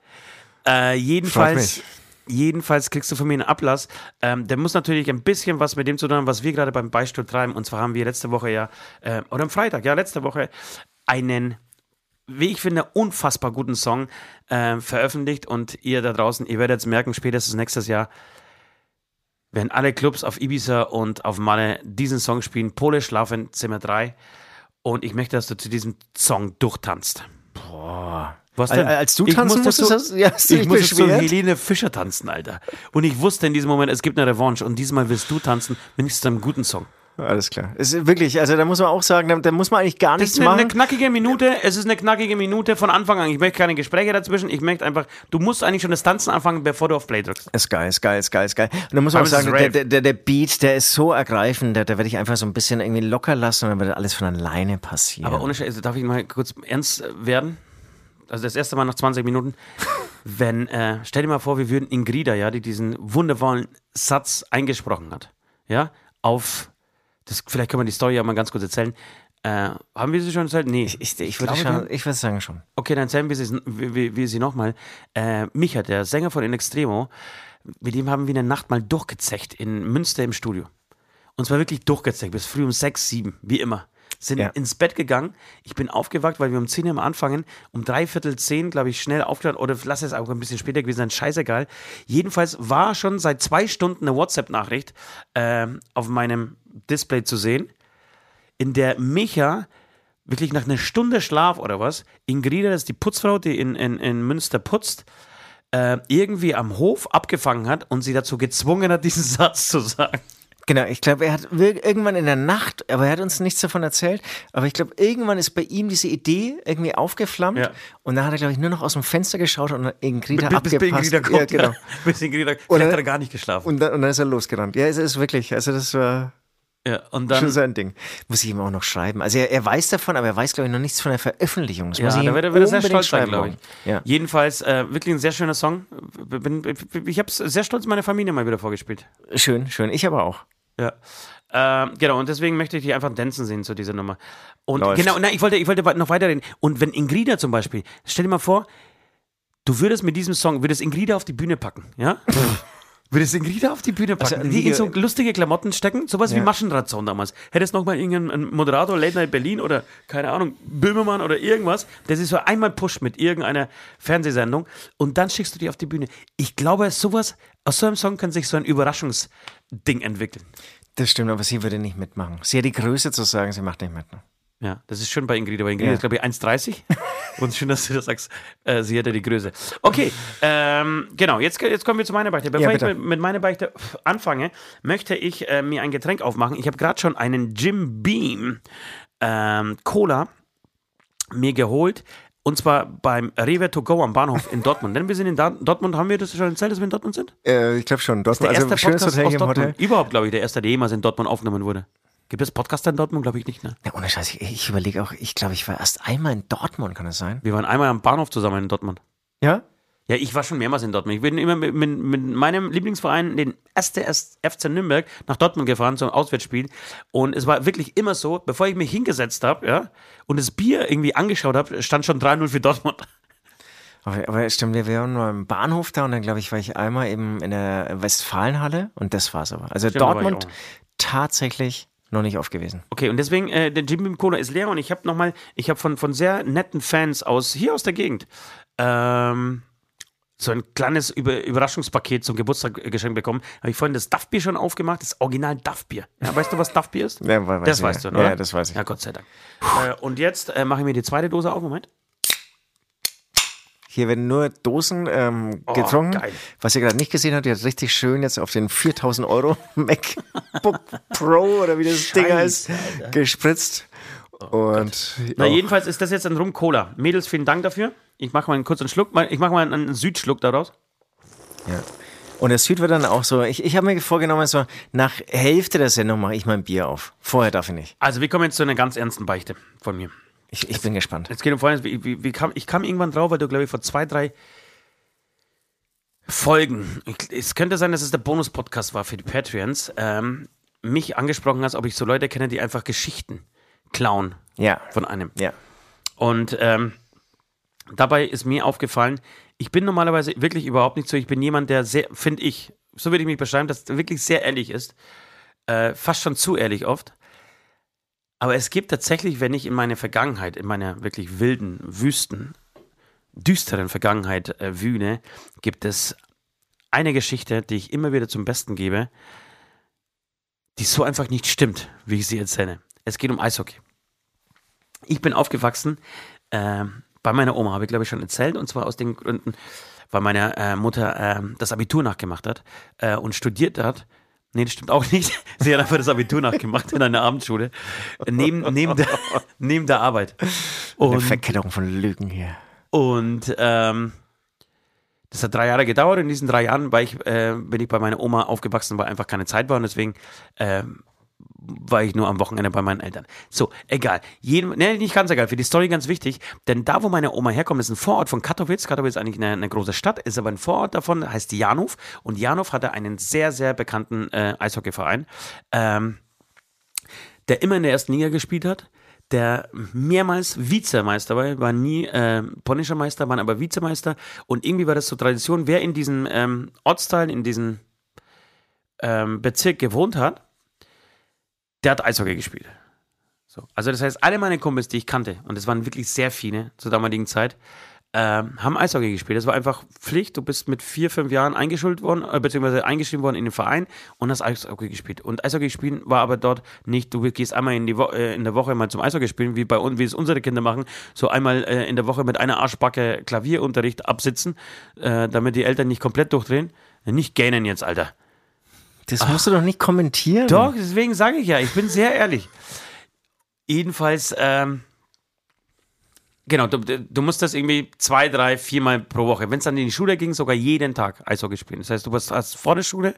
Äh, jedenfalls, jedenfalls kriegst du von mir einen Ablass. Ähm, der muss natürlich ein bisschen was mit dem zu tun haben, was wir gerade beim Beistuhl treiben. Und zwar haben wir letzte Woche ja, äh, oder am Freitag, ja, letzte Woche, einen, wie ich finde, unfassbar guten Song äh, veröffentlicht. Und ihr da draußen, ihr werdet es merken, spätestens nächstes Jahr werden alle Clubs auf Ibiza und auf Malle diesen Song spielen. Pole schlafen, Zimmer 3. Und ich möchte, dass du zu diesem Song durchtanzt. Boah. Was Al- als du tanzen musste musstest, so- hast- ja, ich musste beschwert? Helene Fischer tanzen, Alter. Und ich wusste in diesem Moment, es gibt eine Revanche. Und diesmal willst du tanzen, wenigstens zu einem guten Song. Alles klar. Es ist wirklich, also da muss man auch sagen, da, da muss man eigentlich gar Das nichts ist eine, eine machen. knackige Minute. Es ist eine knackige Minute von Anfang an. Ich möchte keine Gespräche dazwischen. Ich möchte einfach, du musst eigentlich schon das Tanzen anfangen, bevor du auf Play drückst. Ist geil, ist geil, ist geil, ist geil. Und da muss man auch Aber ist sagen, der, der, der, Beat, der ist so ergreifend, da, da werde ich einfach so ein bisschen irgendwie locker lassen und dann wird alles von alleine passieren. Aber ohne Scheiß, darf ich mal kurz ernst werden? Also das erste Mal nach 20 Minuten. Wenn, äh, stell dir mal vor, wir würden Ingrida, ja, die diesen wundervollen Satz eingesprochen hat, ja, auf, das, vielleicht können wir die Story ja mal ganz kurz erzählen. Äh, haben wir sie schon erzählt? Nee. ich, ich, würde glaube, wir schon, ich würde sagen schon. Okay, dann erzählen wir sie, wir, wir sie nochmal. Äh, Micha, der Sänger von In Extremo, mit dem haben wir eine Nacht mal durchgezecht in Münster im Studio. Und zwar wirklich durchgezecht, bis früh um sechs, sieben, wie immer. Sind Ja. ins Bett gegangen. Ich bin aufgewacht, weil wir um 10 Uhr mal anfangen. Um dreiviertel zehn, glaube ich, schnell aufgehört. Oder lass es auch ein bisschen später gewesen sein. Scheißegal. Jedenfalls war schon seit zwei Stunden eine WhatsApp-Nachricht ähm, auf meinem Display zu sehen, in der Micha wirklich nach einer Stunde Schlaf oder was, Ingrida, das ist die Putzfrau, die in, in, in Münster putzt, äh, irgendwie am Hof abgefangen hat und sie dazu gezwungen hat, diesen Satz zu sagen. Genau, ich glaube, er hat irgendwann in der Nacht, aber er hat uns nichts davon erzählt, aber ich glaube, irgendwann ist bei ihm diese Idee irgendwie aufgeflammt Ja. und dann hat er, glaube ich, nur noch aus dem Fenster geschaut und Ingrida Bis abgepasst. Ingrida kommt. ja, genau. Bis Ingrida, Oder- vielleicht hat er gar nicht geschlafen. Und dann, und dann ist er losgerannt. Ja, es ist wirklich, also das war ja, und schon dann, sein Ding. Muss ich ihm auch noch schreiben. Also er, er weiß davon, aber er weiß, glaube ich, noch nichts von der Veröffentlichung. Das muss ja, ich da wird er, wird er sehr stolz sein, schreiben glaube ich. Ja. Jedenfalls äh, wirklich ein sehr schöner Song. Bin, ich habe es sehr stolz meiner Familie mal wieder vorgespielt. Schön, schön. Ich aber auch. Ja. Ähm, genau, und deswegen möchte ich dich einfach tanzen sehen zu dieser Nummer. Und Läuft. genau, nein, ich wollte, ich wollte noch weiterreden. Und wenn Ingrida zum Beispiel, stell dir mal vor, du würdest mit diesem Song, würdest Ingrida auf die Bühne packen, ja? würdest Ingrida auf die Bühne packen, Also, die in so lustige Klamotten stecken, sowas wie Ja. Maschendrahtzaun damals. Hättest noch mal irgendeinen Moderator, Late Night Berlin oder, keine Ahnung, Böhmermann oder irgendwas, der sich so einmal pusht mit irgendeiner Fernsehsendung und dann schickst du die auf die Bühne. Ich glaube, sowas, aus so einem Song kann sich so ein Überraschungsding entwickeln. Das stimmt, aber sie würde nicht mitmachen. Sie hat die Größe zu sagen, sie macht nicht mit. ne? Ja, das ist schön bei Ingrid, aber Ingrid Ja. ist, glaube ich, 1,30. Und schön, dass du das sagst, äh, sie hätte die Größe. Okay, ähm, genau, jetzt, jetzt kommen wir zu meiner Beichte. Bevor Ja, ich mit, mit meiner Beichte anfange, möchte ich äh, mir ein Getränk aufmachen. Ich habe gerade schon einen Jim Beam ähm, Cola mir geholt. Und zwar beim Rewe to go am Bahnhof in Dortmund. Denn wir sind in Da- Dortmund, haben wir das schon erzählt, dass wir in Dortmund sind? Äh, ich glaube schon. Dort Der also erste schönes Podcast Hotel aus Dortmund. Hotel. Überhaupt, glaube ich, der erste, der jemals in Dortmund aufgenommen wurde. Gibt es Podcaster in Dortmund? Glaube ich nicht, ne? Ja, ohne Scheiß, ich, ich überlege auch, ich glaube, ich war erst einmal in Dortmund, kann das sein? Wir waren einmal am Bahnhof zusammen in Dortmund. Ja? Ja, ich war schon mehrmals in Dortmund. Ich bin immer mit, mit, mit meinem Lieblingsverein, den 1. FC Nürnberg, nach Dortmund gefahren zum Auswärtsspiel. Und es war wirklich immer so, bevor ich mich hingesetzt habe, ja, und das Bier irgendwie angeschaut habe, stand schon 3-0 für Dortmund. Aber, aber es stimmt, wir waren nur im Bahnhof da und dann, glaube ich, war ich einmal eben in der Westfalenhalle und das war's aber. Also Stimmt, war Dortmund tatsächlich noch nicht oft gewesen. Okay, und deswegen, äh, der Jim Beam Cola ist leer und ich habe nochmal, ich habe von, von sehr netten Fans aus, hier aus der Gegend, ähm, so ein kleines Über Überraschungspaket zum Geburtstag äh, geschenkt bekommen. Habe ich vorhin das Duff-Bier schon aufgemacht, das Original Duff-Bier. Ja, weißt du, was Duff-Bier ist? Ja, we- weiß das ich, weißt ja. du, oder? Ja, das weiß ich. Ja, Gott sei Dank. äh, und jetzt äh, mache ich mir die zweite Dose auf. Moment. Hier werden nur Dosen ähm, Oh, getrunken. geil. Was ihr gerade nicht gesehen habt, ihr habt richtig schön jetzt auf den 4000 Euro MacBook Pro oder wie das Ding heißt, Scheiße, gespritzt. Und Na, auch- jedenfalls ist das jetzt ein Rum Cola. Mädels, vielen Dank dafür. Ich mache mal einen kurzen Schluck. Ich mache mal einen, einen Südschluck daraus. Ja. Und der Süd wird dann auch so, ich, ich habe mir vorgenommen, so nach Hälfte der Sendung mache ich mein Bier auf. Vorher darf ich nicht. Also, wir kommen jetzt zu einer ganz ernsten Beichte von mir. Ich, ich bin gespannt. Jetzt geht um Folgendes. Wie, wie, wie kam, ich kam irgendwann drauf, weil du, glaube ich, vor zwei, drei Folgen, ich, es könnte sein, dass es der Bonus-Podcast war für die Patreons, ähm, mich angesprochen hast, ob ich so Leute kenne, die einfach Geschichten klauen Ja. von einem. Ja. Und ähm, dabei ist mir aufgefallen, ich bin normalerweise wirklich überhaupt nicht so. Ich bin jemand, der sehr, finde ich, so würde ich mich beschreiben, dass wirklich sehr ehrlich ist. Äh, fast schon zu ehrlich oft. Aber es gibt tatsächlich, wenn ich in meine Vergangenheit, in meiner wirklich wilden, wüsten, düsteren Vergangenheit äh, wühne, gibt es eine Geschichte, die ich immer wieder zum Besten gebe, die so einfach nicht stimmt, wie ich sie erzähle. Es geht um Eishockey. Ich bin aufgewachsen ähm, bei meiner Oma, habe ich glaube ich schon erzählt, und zwar aus den Gründen, weil meine äh, Mutter ähm, das Abitur nachgemacht hat äh, und studiert hat. Nee, das stimmt auch nicht. Sie hat einfach das Abitur nachgemacht in einer Abendschule. Neben, neben, der, neben der Arbeit. Eine Und, Verkettung von Lügen hier. und ähm, das hat drei Jahre gedauert. In diesen drei Jahren war ich, äh, bin ich bei meiner Oma aufgewachsen, weil einfach keine Zeit war und deswegen ähm, war ich nur am Wochenende bei meinen Eltern. So, egal. Jedem, ne, nicht ganz egal. Für die Story ganz wichtig, denn da, wo meine Oma herkommt, ist ein Vorort von Katowice. Katowice ist eigentlich eine, eine große Stadt, ist aber ein Vorort davon, heißt Janov. Und Janov hatte einen sehr, sehr bekannten äh, Eishockeyverein, ähm, der immer in der ersten Liga gespielt hat, der mehrmals Vizemeister war, war nie äh, polnischer Meister, waren aber Vizemeister. Und irgendwie war das so Tradition, wer in diesem ähm, Ortsteil, in diesem ähm, Bezirk gewohnt hat, der hat Eishockey gespielt. So. Also das heißt, alle meine Kumpels, die ich kannte, und es waren wirklich sehr viele zur damaligen Zeit, ähm, haben Eishockey gespielt. Das war einfach Pflicht. Du bist mit vier, fünf Jahren eingeschult worden, äh, beziehungsweise eingeschrieben worden in den Verein und hast Eishockey gespielt. Und Eishockey spielen war aber dort nicht, du gehst einmal in, die Wo äh, in der Woche mal zum Eishockey spielen, wie bei uns, wie es unsere Kinder machen, so einmal äh, in der Woche mit einer Arschbacke Klavierunterricht absitzen, äh, damit die Eltern nicht komplett durchdrehen. Nicht gähnen jetzt, Alter. Das musst du doch nicht kommentieren. Doch, deswegen sage ich ja, ich bin sehr ehrlich. Jedenfalls, ähm, genau, du, du musst das irgendwie zwei, drei, viermal pro Woche. Wenn es dann in die Schule ging, sogar jeden Tag Eishockey spielen. Das heißt, du hast, hast vor der Schule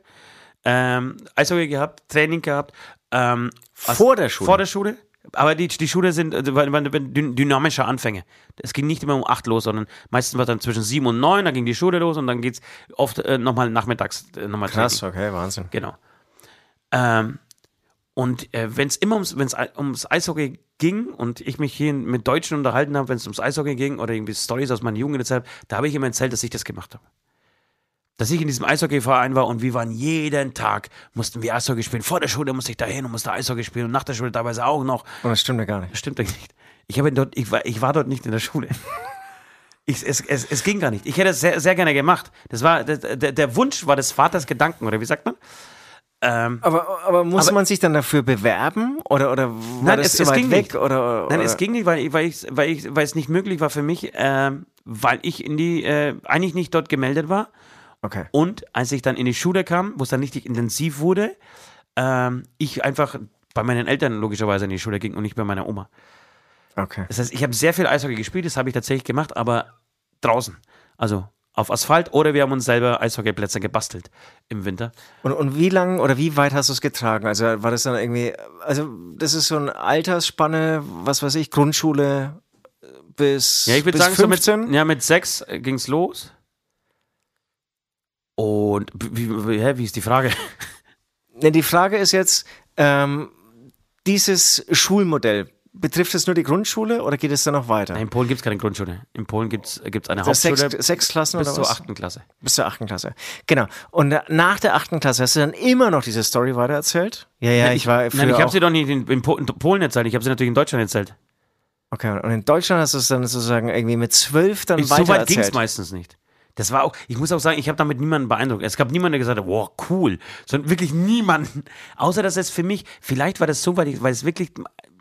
ähm, Eishockey gehabt, Training gehabt. Ähm, Vor der Schule? Vor der Schule. Aber die, die Schule sind äh, dyn- dynamische Anfänge. Es ging nicht immer um acht los, sondern meistens war dann zwischen sieben und neun, dann ging die Schule los und dann geht es oft äh, nochmal nachmittags äh, nochmal Krass, okay, Wahnsinn. Genau. Ähm, und äh, wenn es immer ums, wenn's ei- ums Eishockey ging und ich mich hier mit Deutschen unterhalten habe, wenn es ums Eishockey ging oder irgendwie Stories aus meiner Jugend erzählt, habe, da habe ich immer erzählt, dass ich das gemacht habe. Dass ich in diesem Eishockeyverein war und wir waren jeden Tag, mussten wir Eishockey spielen. Vor der Schule musste ich da hin und musste Eishockey spielen und nach der Schule teilweise auch noch. Und das stimmt ja gar nicht. Das stimmt nicht. Ich, habe dort, ich, war, ich war dort nicht in der Schule. Ich, es, es, es ging gar nicht. Ich hätte es sehr, sehr gerne gemacht. Das war, der, der, Wunsch war des Vaters Gedanken, oder wie sagt man? Ähm, Aber, aber muss Aber- man sich dann dafür bewerben? Oder, oder war Nein, das es- es ging weg? nicht. Oder, Nein, oder? es ging nicht, weil, ich- weil, ich, weil, ich, weil es nicht möglich war für mich, ähm, weil ich in die, äh, eigentlich nicht dort gemeldet war. Okay. Und als ich dann in die Schule kam, wo es dann richtig intensiv wurde, ähm, ich einfach bei meinen Eltern logischerweise in die Schule ging und nicht bei meiner Oma. Okay. Das heißt, ich habe sehr viel Eishockey gespielt, das habe ich tatsächlich gemacht, aber draußen. Also auf Asphalt oder wir haben uns selber Eishockeyplätze gebastelt im Winter. Und, und wie lang oder wie weit hast du es getragen? Also war das dann irgendwie, also das ist so eine Altersspanne, was weiß ich, Grundschule äh, bis, Ja, ich würde bis sagen, so 15? mit, ja, mit sechs äh, ging's los. Und hä, wie ist die Frage? Die Frage ist jetzt, ähm, dieses Schulmodell, betrifft es nur die Grundschule oder geht es dann noch weiter? In Polen gibt es keine Grundschule. In Polen gibt es eine Das Hauptschule sechs, sechs Klassen bis zur achten Klasse. Bis zur achten Klasse. Genau. Und äh, nach der achten Klasse hast du dann immer noch diese Story weitererzählt? Ja, ja, ich, war Nein, ich habe sie doch nicht in, in, Po- in Polen erzählt, ich habe sie natürlich in Deutschland erzählt. Okay, und in Deutschland hast du es dann sozusagen irgendwie mit zwölf dann Ich, so weit ging es weitererzählt. meistens nicht. Das war auch, ich muss auch sagen, ich habe damit niemanden beeindruckt. Es gab niemanden, der gesagt hat, wow, cool. Sondern wirklich niemanden. Außer, dass es für mich, vielleicht war das so, weil, ich, weil es wirklich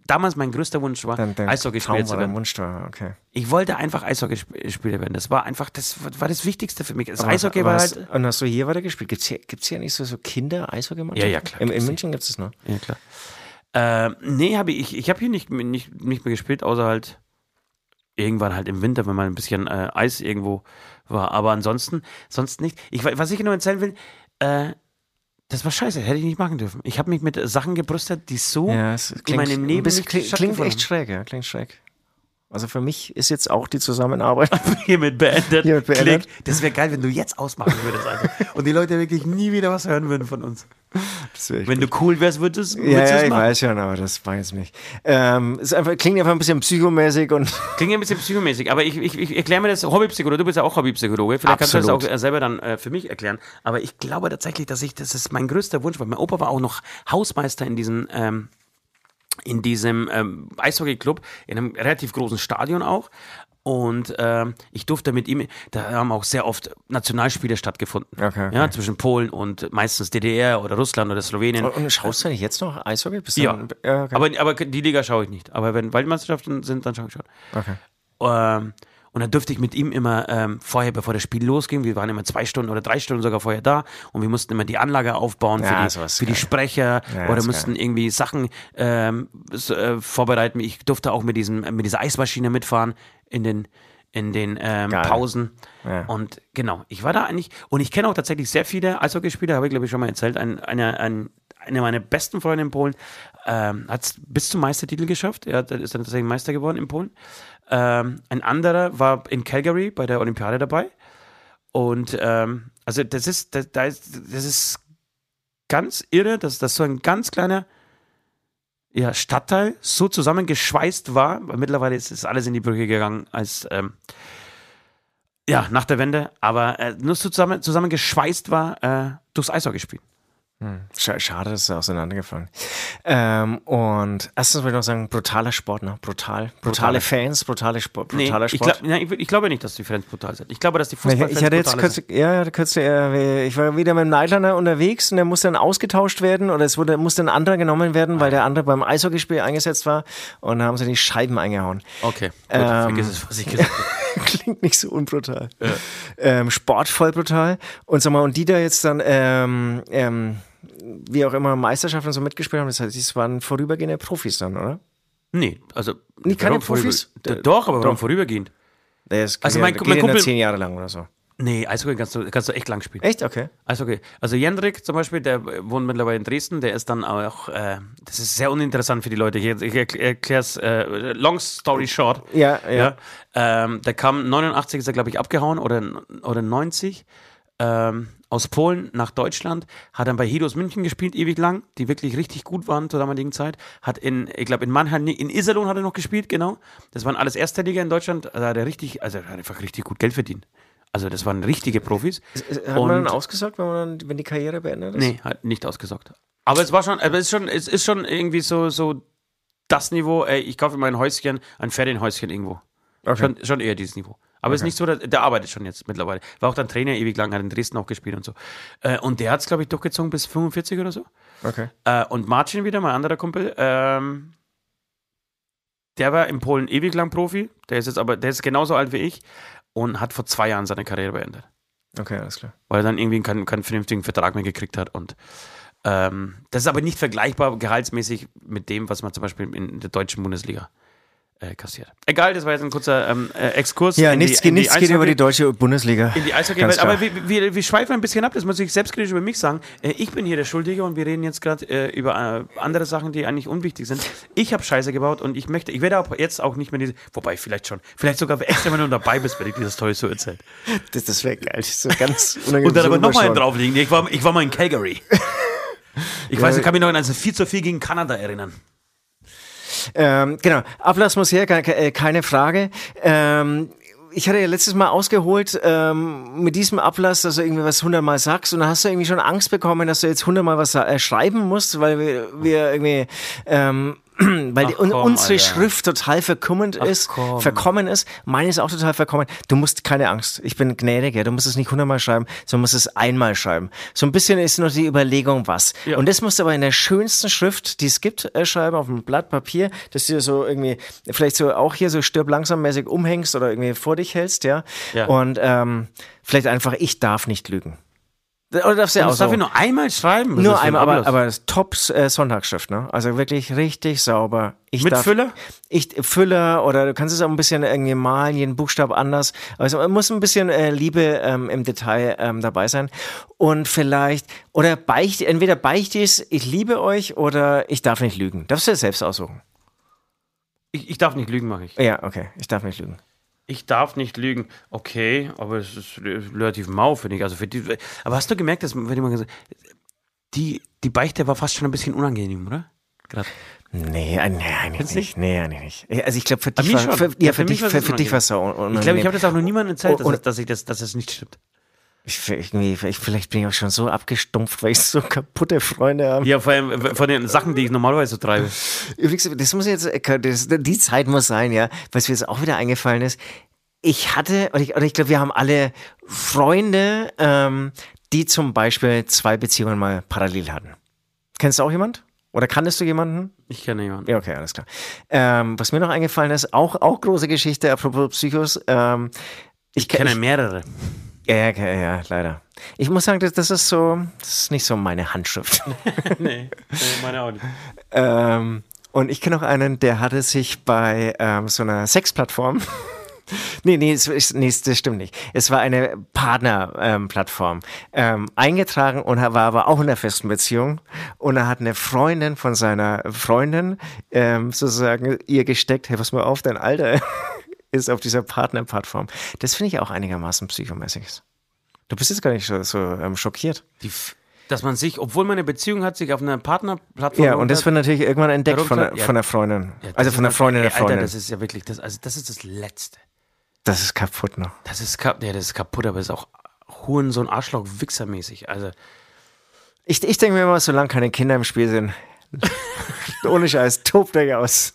damals mein größter Wunsch war, Dann, dann Eishockeyspieler zu war dein werden. Wunsch da, okay. Ich wollte einfach Eishockeyspieler werden. Das war einfach, das war das Wichtigste für mich. Das Aber- Eishockey aber war halt. Und hast du hier weitergespielt? Gibt es hier, gibt's hier nicht so, so Kinder-Eishockey-Mannschaften? Ja, ja, klar, In, in München gibt es noch. Ja, klar. Äh, nee, habe ich, ich habe hier nicht, nicht, nicht mehr gespielt, außer halt irgendwann halt im Winter, wenn mal ein bisschen äh, Eis irgendwo war. Aber ansonsten, sonst nicht. Ich, was ich noch erzählen will, äh, das war scheiße, hätte ich nicht machen dürfen. Ich habe mich mit Sachen gebrüstet, die so Ja, es in klingt, meinem Leben bisschen, klingt, klingt echt schräg, ja, klingt schräg. Also für mich ist jetzt auch die Zusammenarbeit Hiermit beendet. Hiermit beendet. Klick. Das wäre geil, wenn du jetzt ausmachen würdest, Alter. Und die Leute wirklich nie wieder was hören würden von uns. Wenn du cool wärst, würdest du ja, es ja, ich weiß schon, aber das war jetzt nicht. Ähm, ist einfach, klingt einfach ein bisschen psychomäßig und Klingt ein bisschen psychomäßig, aber ich, ich, ich erkläre mir das Hobbypsychologe. Du bist ja auch Hobbypsychologe. Vielleicht kannst du Absolut. das auch äh, selber dann äh, für mich erklären. Aber ich glaube tatsächlich, dass ich, das ist mein größter Wunsch, weil mein Opa war auch noch Hausmeister in diesem, ähm, in diesem ähm, Eishockey-Club, in einem relativ großen Stadion auch. Und ähm, ich durfte mit ihm, da haben auch sehr oft Nationalspiele stattgefunden. Okay, okay. Ja, zwischen Polen und meistens DDR oder Russland oder Slowenien. Und, und schaust du nicht jetzt noch Eishockey? Bist Ja, dann- okay. aber, aber die Liga schaue ich nicht. Aber wenn Weltmeisterschaften sind, dann schaue ich schon. okay. Ähm, und dann durfte ich mit ihm immer ähm, vorher, bevor das Spiel losging, wir waren immer zwei Stunden oder drei Stunden sogar vorher da und wir mussten immer die Anlage aufbauen Ja, für, die, für die geil. Sprecher Ja, oder mussten irgendwie Sachen ähm, so, äh, vorbereiten. Ich durfte auch mit, diesem, mit dieser Eismaschine mitfahren in den, in den ähm, Geil. Pausen. Ja. Und genau, ich war da eigentlich und ich kenne auch tatsächlich sehr viele Eishockeyspieler, habe ich glaube ich schon mal erzählt. Ein, eine, ein, eine meiner besten Freunde in Polen ähm, hat es bis zum Meistertitel geschafft. Er hat, ist dann tatsächlich Meister geworden in Polen. Ähm, ein anderer war in Calgary bei der Olympiade dabei. Und ähm, also das ist, das, da ist, das ist ganz irre, dass das so ein ganz kleiner ja, Stadtteil so zusammengeschweißt war, weil mittlerweile ist es alles in die Brücke gegangen als ähm, ja, nach der Wende, aber äh, nur so zusammen, zusammengeschweißt war äh, durchs Eishockeyspiel. Sch- Schade, dass es auseinandergefallen. Ähm, und erstens wollte ich noch sagen, brutaler Sport, ne? Brutal. Brutale Brutal. Fans, brutale Sport, Nee, brutaler ich, Sport. glaub, nein, ich, ich glaube nicht, dass die Fans brutal sind. Ich glaube, dass die Ich, Fußballfans ich hatte jetzt sind. ja, kurz, äh, ich war wieder mit dem Nightliner unterwegs und der musste dann ausgetauscht werden oder es wurde, musste ein anderer genommen werden, weil der andere beim Eishockeyspiel eingesetzt war und da haben sie die Scheiben eingehauen. Okay, gut, Ähm, vergiss es, was ich gesagt habe. Klingt nicht so unbrutal. Ähm, Sport voll brutal. Und sag mal, und die da jetzt dann, ähm, ähm, wie auch immer, Meisterschaften so mitgespielt haben, das heißt, das waren vorübergehende Profis dann, oder? Nee, also. Nee, keine Profis? Doch, aber warum vorübergehend? Also mein- ja, mein ja Kumpel- zehn Jahre lang oder so. Nee, Eishockey kannst du, kannst du echt lang spielen. Echt? Okay. Eishockey. Also Jendrik zum Beispiel, der wohnt mittlerweile in Dresden, der ist dann auch, äh, das ist sehr uninteressant für die Leute. Ich, ich erkläre es, äh, long story short. Ja, ja. Ähm, der kam 89, ist er glaube ich abgehauen oder, oder 90 ähm, aus Polen nach Deutschland, hat dann bei Hidos München gespielt, ewig lang, die wirklich richtig gut waren zur damaligen Zeit. Hat in, ich glaube, in Mannheim, in Iserlohn hat er noch gespielt, genau. Das waren alles erste Liga in Deutschland. Da hat er richtig, also er hat einfach richtig gut Geld verdient. Also das waren richtige Profis. Hat man dann ausgesagt, wenn, man dann, wenn die Karriere beendet ist? Nee, hat nicht ausgesagt. Aber es war schon, aber es ist schon, es ist schon irgendwie so, so das Niveau, ey, ich kaufe mir ein Häuschen, ein Ferienhäuschen irgendwo. Okay. Schon, schon eher dieses Niveau. Aber es ist nicht so, dass, der arbeitet schon jetzt mittlerweile. War auch dann Trainer ewig lang, hat in Dresden auch gespielt und so. Äh, und der hat es, glaube ich, durchgezogen bis 45 oder so. Okay. Äh, und Marcin wieder, mein anderer Kumpel, ähm, der war in Polen ewig lang Profi. Der ist jetzt aber, der ist genauso alt wie ich und hat vor zwei Jahren seine Karriere beendet Okay, alles klar. weil er dann irgendwie keinen, keinen vernünftigen Vertrag mehr gekriegt hat. Und ähm, das ist aber nicht vergleichbar gehaltsmäßig mit dem, was man zum Beispiel in der deutschen Bundesliga äh, kassiert. Egal, das war jetzt ein kurzer ähm, äh, Exkurs. Ja, nichts, die, nichts geht über die deutsche Bundesliga. in die Eishockey-Welt. Aber wir, wir, wir schweifen ein bisschen ab, das muss ich selbstkritisch über mich sagen. Äh, ich bin hier der Schuldige und wir reden jetzt gerade äh, über äh, andere Sachen, die eigentlich unwichtig sind. Ich habe Scheiße gebaut und ich möchte, ich werde auch jetzt auch nicht mehr diese, wobei vielleicht schon, vielleicht sogar extra, wenn du dabei bist, wenn ich dir das toll so erzählt. Das, das wäre geil. Das ist so ganz unangenehm. Und dann aber nochmal einen drauflegen. Ich war, ich war mal in Calgary. Ich weiß, ich kann mich noch an ein 4 zu 4 gegen Kanada erinnern. Ähm, genau, Ablass muss her, ke- keine Frage. Ähm, ich hatte ja letztes Mal ausgeholt ähm, mit diesem Ablass, dass du irgendwie was hundertmal sagst und dann hast du irgendwie schon Angst bekommen, dass du jetzt hundertmal was äh, schreiben musst, weil wir, wir irgendwie ähm, weil Ach komm, unsere Alter. Schrift total verkommend ist, komm. verkommen ist. Meine ist auch total verkommen. Du musst keine Angst. Ich bin gnädiger. Du musst es nicht hundertmal schreiben, sondern musst es einmal schreiben. So ein bisschen ist nur die Überlegung, was. Ja. Und das musst du aber in der schönsten Schrift, die es gibt, äh, schreiben, auf einem Blatt Papier, dass du dir so irgendwie, vielleicht so auch hier so stirb langsam mäßig umhängst oder irgendwie vor dich hältst, ja. Ja. Und ähm, vielleicht einfach, ich darf nicht lügen. Oder darfst du ja auch Das darf so. ich nur einmal schreiben. Was Nur das einmal, aber, aber das top äh, Sonntagsschrift, ne? Also wirklich richtig sauber. Ich Mit darf, Füller? Ich Füller oder du kannst es auch ein bisschen irgendwie malen, jeden Buchstab anders. Also es muss ein bisschen äh, Liebe ähm, im Detail ähm, dabei sein. Und vielleicht, oder beicht, entweder beichte ich es, ich liebe euch oder ich darf nicht lügen. Darfst du dir selbst aussuchen. Ich, ich darf nicht lügen, mache ich. Ja, okay. Ich darf nicht lügen. Ich darf nicht lügen. Okay, aber es ist relativ mau, finde ich. Also für die, aber hast du gemerkt, dass, wenn ich mal gesagt die, die Beichte war fast schon ein bisschen unangenehm, oder? Gerade. Nee, äh, nee, eigentlich nicht. Nee, eigentlich nicht. Also ich glaube, für dich war, schon. für, Ja, ja, für für, mich dich, war's für, jetzt für dich war es so un- Ich glaube, ich unangenehm. habe das auch noch niemandem erzählt, dass, Und- dass, ich das, dass das nicht stimmt. Ich, vielleicht bin ich auch schon so abgestumpft, weil ich so kaputte Freunde habe. Ja, vor allem von den Sachen, die ich normalerweise so treibe. Übrigens, das muss jetzt, äh, das, die Zeit muss sein, ja, was mir jetzt auch wieder eingefallen ist. Ich hatte, und ich, und ich glaube, wir haben alle Freunde, ähm, die zum Beispiel zwei Beziehungen mal parallel hatten. Kennst du auch jemand? Oder kanntest du jemanden? Ich kenne jemanden. Ja, okay, alles klar. Ähm, was mir noch eingefallen ist, auch, auch große Geschichte, apropos Psychos. Ähm, ich Ich kenne ich, mehrere. Ja, ja, ja, leider. Ich muss sagen, das, das ist so, das ist nicht so meine Handschrift. nee, meine auch nicht. Ähm, und ich kenne auch einen, der hatte sich bei ähm, so einer Sexplattform. nee, nee, es, nee, das stimmt nicht. Es war eine Partnerplattform ähm, eingetragen und er war aber auch in einer festen Beziehung. Und er hat eine Freundin von seiner Freundin ähm, sozusagen ihr gesteckt, hey, pass mal auf, dein Alter ist auf dieser Partnerplattform. Das finde ich auch einigermaßen psychomäßig. Du bist jetzt gar nicht so, so ähm, schockiert. Die, dass man sich, obwohl man eine Beziehung hat, sich auf einer Partnerplattform. Ja, und das wird natürlich irgendwann entdeckt von, der- ja. von der Freundin. Ja, also von der Freundin der Ey, Alter, Freundin. das ist ja wirklich, das, also das ist das Letzte. Das ist kaputt noch. Das ist, kap ja, das ist kaputt, aber ist auch Hurensohn, Arschloch, Wichsermäßig. Also, Ich, ich denke mir immer, solange keine Kinder im Spiel sind, ohne Scheiß, tobt euch aus.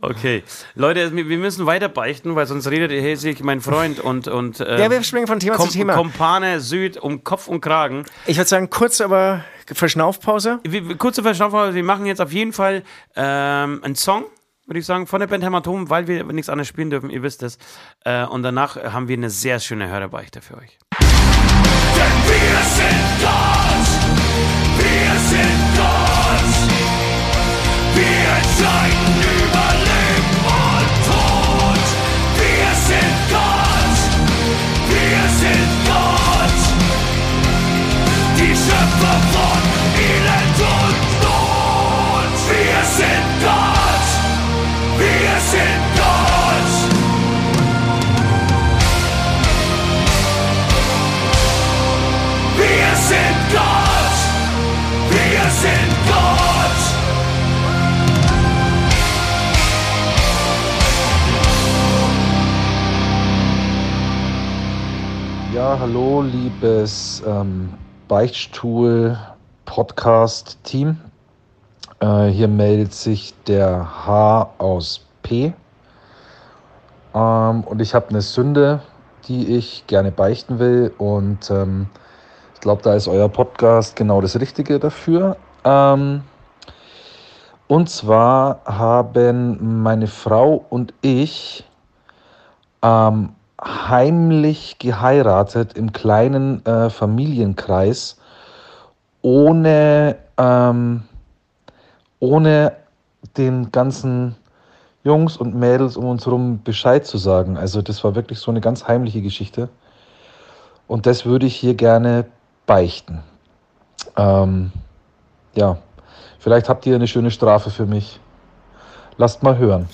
Okay. Leute, wir müssen weiter beichten, weil sonst redet ihr sich mein Freund und, und äh, Ja, wir springen von Thema Kom zu Thema. Kompane Süd um Kopf und Kragen. Ich würde sagen, kurz aber Verschnaufpause. Wir, kurze Verschnaufung, wir machen jetzt auf jeden Fall ähm, einen Song, würde ich sagen, von der Band Hämatom, weil wir nichts anderes spielen dürfen, ihr wisst es. Äh, und danach haben wir eine sehr schöne Hörerbeichte für euch. Denn wir sind Gott, Ja, hallo, liebes ähm, Beichtstuhl-Podcast-Team. Äh, hier meldet sich der H aus P. Ähm, und ich habe eine Sünde, die ich gerne beichten will. Und ähm, ich glaube, da ist euer Podcast genau das Richtige dafür. Ähm, und zwar haben meine Frau und ich ähm, heimlich geheiratet im kleinen äh, Familienkreis, ohne, ähm, ohne den ganzen Jungs und Mädels um uns herum Bescheid zu sagen. Also das war wirklich so eine ganz heimliche Geschichte. Und das würde ich hier gerne beichten. Ähm, ja, vielleicht habt ihr eine schöne Strafe für mich. Lasst mal hören.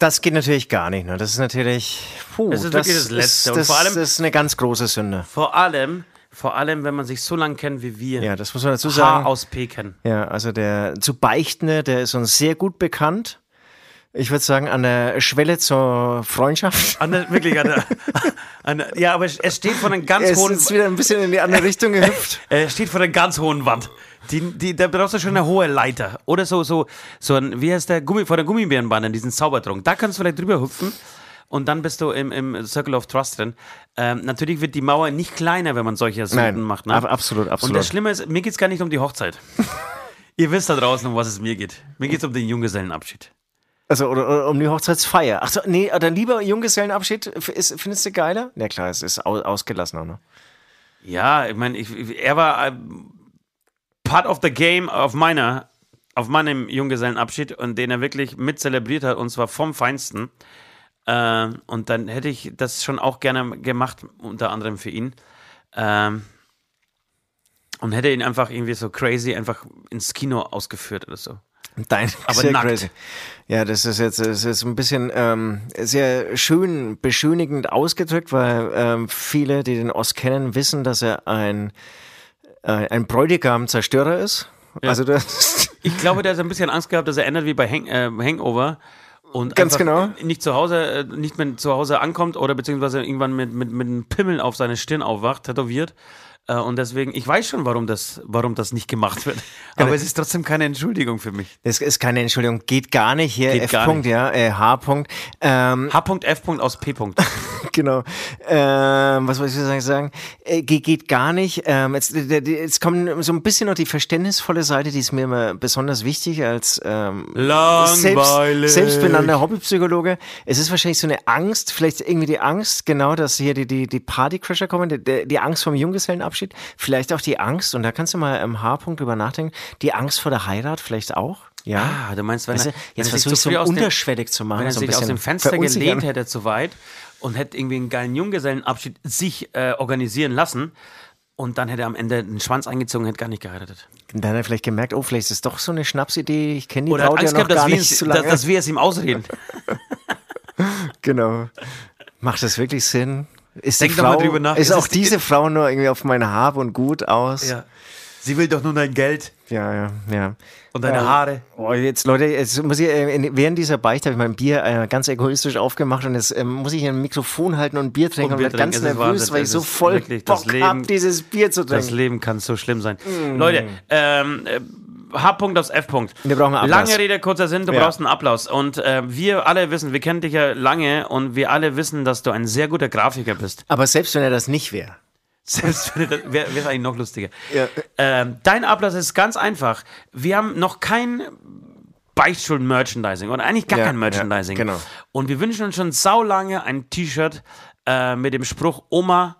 Das geht natürlich gar nicht. Ne? Das ist natürlich. Puh, Das ist wirklich das Letzte. Ist, Und das, vor allem- das ist eine ganz große Sünde. Vor allem, vor allem, wenn man sich so lange kennt wie wir. Ja, das muss man dazu H sagen. aus P kennen. Ja, also der zu Beichtende, der ist uns sehr gut bekannt. Ich würde sagen, an der Schwelle zur Freundschaft. An der, wirklich an der, an der, ja, aber es steht vor einer ganz Er ist hohen, jetzt wieder ein bisschen in die andere Richtung gehüpft. äh, steht vor einer ganz hohen Wand. Die, die, da brauchst du schon eine hohe Leiter. Oder so, so, so ein, wie heißt der, Gummi, vor der Gummibärenbahn, diesen Zaubertrunk. Da kannst du vielleicht drüber hüpfen. Und dann bist du im, im Circle of Trust drin. Ähm, natürlich wird die Mauer nicht kleiner, wenn man solche Sünden macht. Ne? ab- absolut, Und absolut. das Schlimme ist, mir geht's gar nicht um die Hochzeit. Ihr wisst da draußen, um was es mir geht. Mir geht's um den Junggesellenabschied. Also, oder, oder um die Hochzeitsfeier. Ach so, nee, dann lieber Junggesellenabschied. Ist, findest du geiler? Ja, klar, es ist au, ausgelassener, ne? Ja, ich meine, er war äh, part of the game auf meiner, auf meinem Junggesellenabschied und den er wirklich mit zelebriert hat und zwar vom Feinsten. Äh, und dann hätte ich das schon auch gerne gemacht, unter anderem für ihn. Ähm, und hätte ihn einfach irgendwie so crazy einfach ins Kino ausgeführt oder so. Dein, Aber sehr nackt. crazy. Ja, das ist jetzt das ist ein bisschen ähm, sehr schön beschönigend ausgedrückt, weil ähm, viele, die den Ost kennen, wissen, dass er ein, äh, ein Bräutigam-Zerstörer ist. Also das Ich glaube, der hat so ein bisschen Angst gehabt, dass er ändert wie bei Hang, äh, Hangover. Und Ganz genau. nicht zu Hause, äh, nicht mehr zu Hause ankommt oder beziehungsweise irgendwann mit, mit, mit einem Pimmel auf seine Stirn aufwacht, tätowiert. Äh, Und deswegen, ich weiß schon, warum das, warum das nicht gemacht wird. Aber es ist trotzdem keine Entschuldigung für mich. Das ist keine Entschuldigung, geht gar nicht hier. Geht F. gar Punkt, nicht. ja, äh, H. Punkt. Ähm, H.F. aus P. genau. Ähm, was wollte ich sagen? Äh, geht, geht gar nicht. Ähm, jetzt, jetzt kommt so ein bisschen noch die verständnisvolle Seite, die ist mir immer besonders wichtig als ähm, Langweilig. selbst, selbstbenannter Hobbypsychologe. Es ist wahrscheinlich so eine Angst, vielleicht irgendwie die Angst, genau, dass hier die, die, die Partycrasher kommen, die- die, die Angst vom Junggesellenabschied, vielleicht auch die Angst, und da kannst du mal im H-Punkt drüber nachdenken, die Angst vor der Heirat vielleicht auch. Ja. Ah, du meinst, wenn Weißt du, er, jetzt er versuche ich so aus dem- unterschwellig zu machen. Wenn er so sich aus dem Fenster gelehnt hätte zu weit und hätte irgendwie einen geilen Junggesellenabschied sich äh, organisieren lassen und dann hätte er am Ende den Schwanz eingezogen, hätte gar nicht geheiratet. Dann hat er vielleicht gemerkt, oh, vielleicht ist es doch so eine Schnapsidee, ich kenne die Oder hat Braut ja Angst noch gehabt, dass gar wir, nicht es, dass, lange. dass wir es ihm ausreden. genau. Macht das wirklich Sinn? Ist Denk Frau, drüber nach. Ist Ist auch es die- diese Frau nur irgendwie auf mein Hab und Gut aus? Sie will doch nur dein Geld ja, ja. ja. und deine Ähm, Haare. Oh, jetzt, Leute, jetzt muss ich, äh, während dieser Beichte habe ich mein Bier äh, ganz egoistisch aufgemacht und jetzt ähm, muss ich ein Mikrofon halten und Bier trinken Und und, Bier ganz trinken, es ist nervös, Wahnsinn, weil ich so voll wirklich das Bock Leben- habe, dieses Bier zu Das trinken. Leben kann so schlimm sein. Leute, ähm, äh, H-Punkt aus F-Punkt. Wir brauchen einen Applaus. Lange Rede, kurzer Sinn, du Ja. brauchst einen Applaus. Und äh, wir alle wissen, wir kennen dich ja lange und wir alle wissen, dass du ein sehr guter Grafiker bist. Aber selbst wenn er das nicht wäre. Selbst wenn das wäre es eigentlich noch lustiger. Ja. Ähm, dein Ablauf ist ganz einfach. Wir haben noch kein Beichtstuhl-Merchandising oder eigentlich gar Ja, kein Merchandising. ja, genau. Und wir wünschen uns schon saulange ein T-Shirt äh, mit dem Spruch Oma,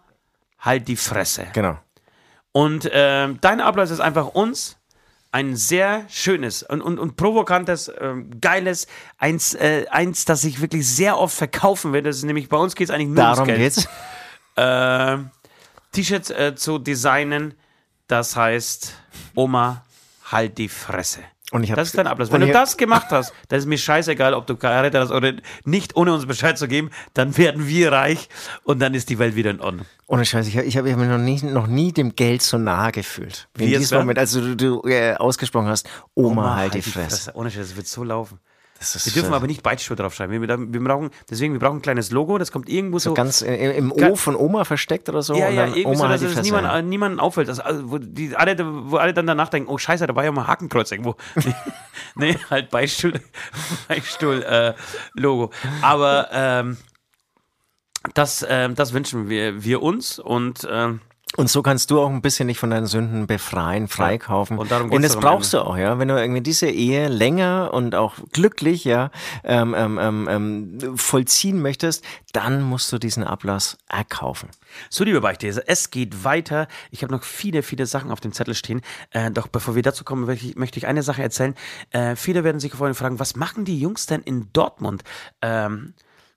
halt die Fresse. Genau. Und ähm, dein Ablauf ist einfach uns ein sehr schönes und, und, und provokantes, ähm, geiles, eins, äh, eins, das sich wirklich sehr oft verkaufen wird. Das ist nämlich bei uns geht es eigentlich nur Darum ums Geld. Äh, T-Shirts äh, zu designen, das heißt Oma, halt die Fresse. Und ich das ist dein und Wenn du das gemacht hast, dann ist mir scheißegal, ob du geheiratet hast oder nicht, ohne uns Bescheid zu geben, dann werden wir reich und dann ist die Welt wieder in Ordnung. Ohne Scheiß, ich habe ich hab mich noch nie, noch nie dem Geld so nahe gefühlt. Wie in diesem? Moment, als du, du äh, ausgesprochen hast, Oma, halt, die Fresse. Ohne Scheiß, das wird so laufen. Wir dürfen äh, aber nicht Beitschuh draufschreiben. Wir, wir brauchen, deswegen, wir brauchen ein kleines Logo, das kommt irgendwo so. ganz äh, im Ga- O von Oma versteckt oder so. ja, ja, irgendwie so, Oma dass halt die es niemand, äh, niemanden auffällt. Also, also, wo, die, alle, wo alle dann danach denken, oh scheiße, da war ja mal Hakenkreuz irgendwo. nee, halt Beistuhl, Beistuhl äh, Logo. Aber ähm, das, ähm, das wünschen wir, wir uns und ähm, Und so kannst du auch ein bisschen dich von deinen Sünden befreien, freikaufen. und darum und das am brauchst du auch, ja. Wenn du irgendwie diese Ehe länger und auch glücklich, ja, ähm, ähm, ähm, ähm, vollziehen möchtest, dann musst du diesen Ablass erkaufen. So, liebe Beichtleser, es geht weiter. Ich habe noch viele, viele Sachen auf dem Zettel stehen. Äh, doch bevor wir dazu kommen, möchte ich, möchte ich eine Sache erzählen. Äh, viele werden sich vorhin fragen, was machen die Jungs denn in Dortmund? Ähm,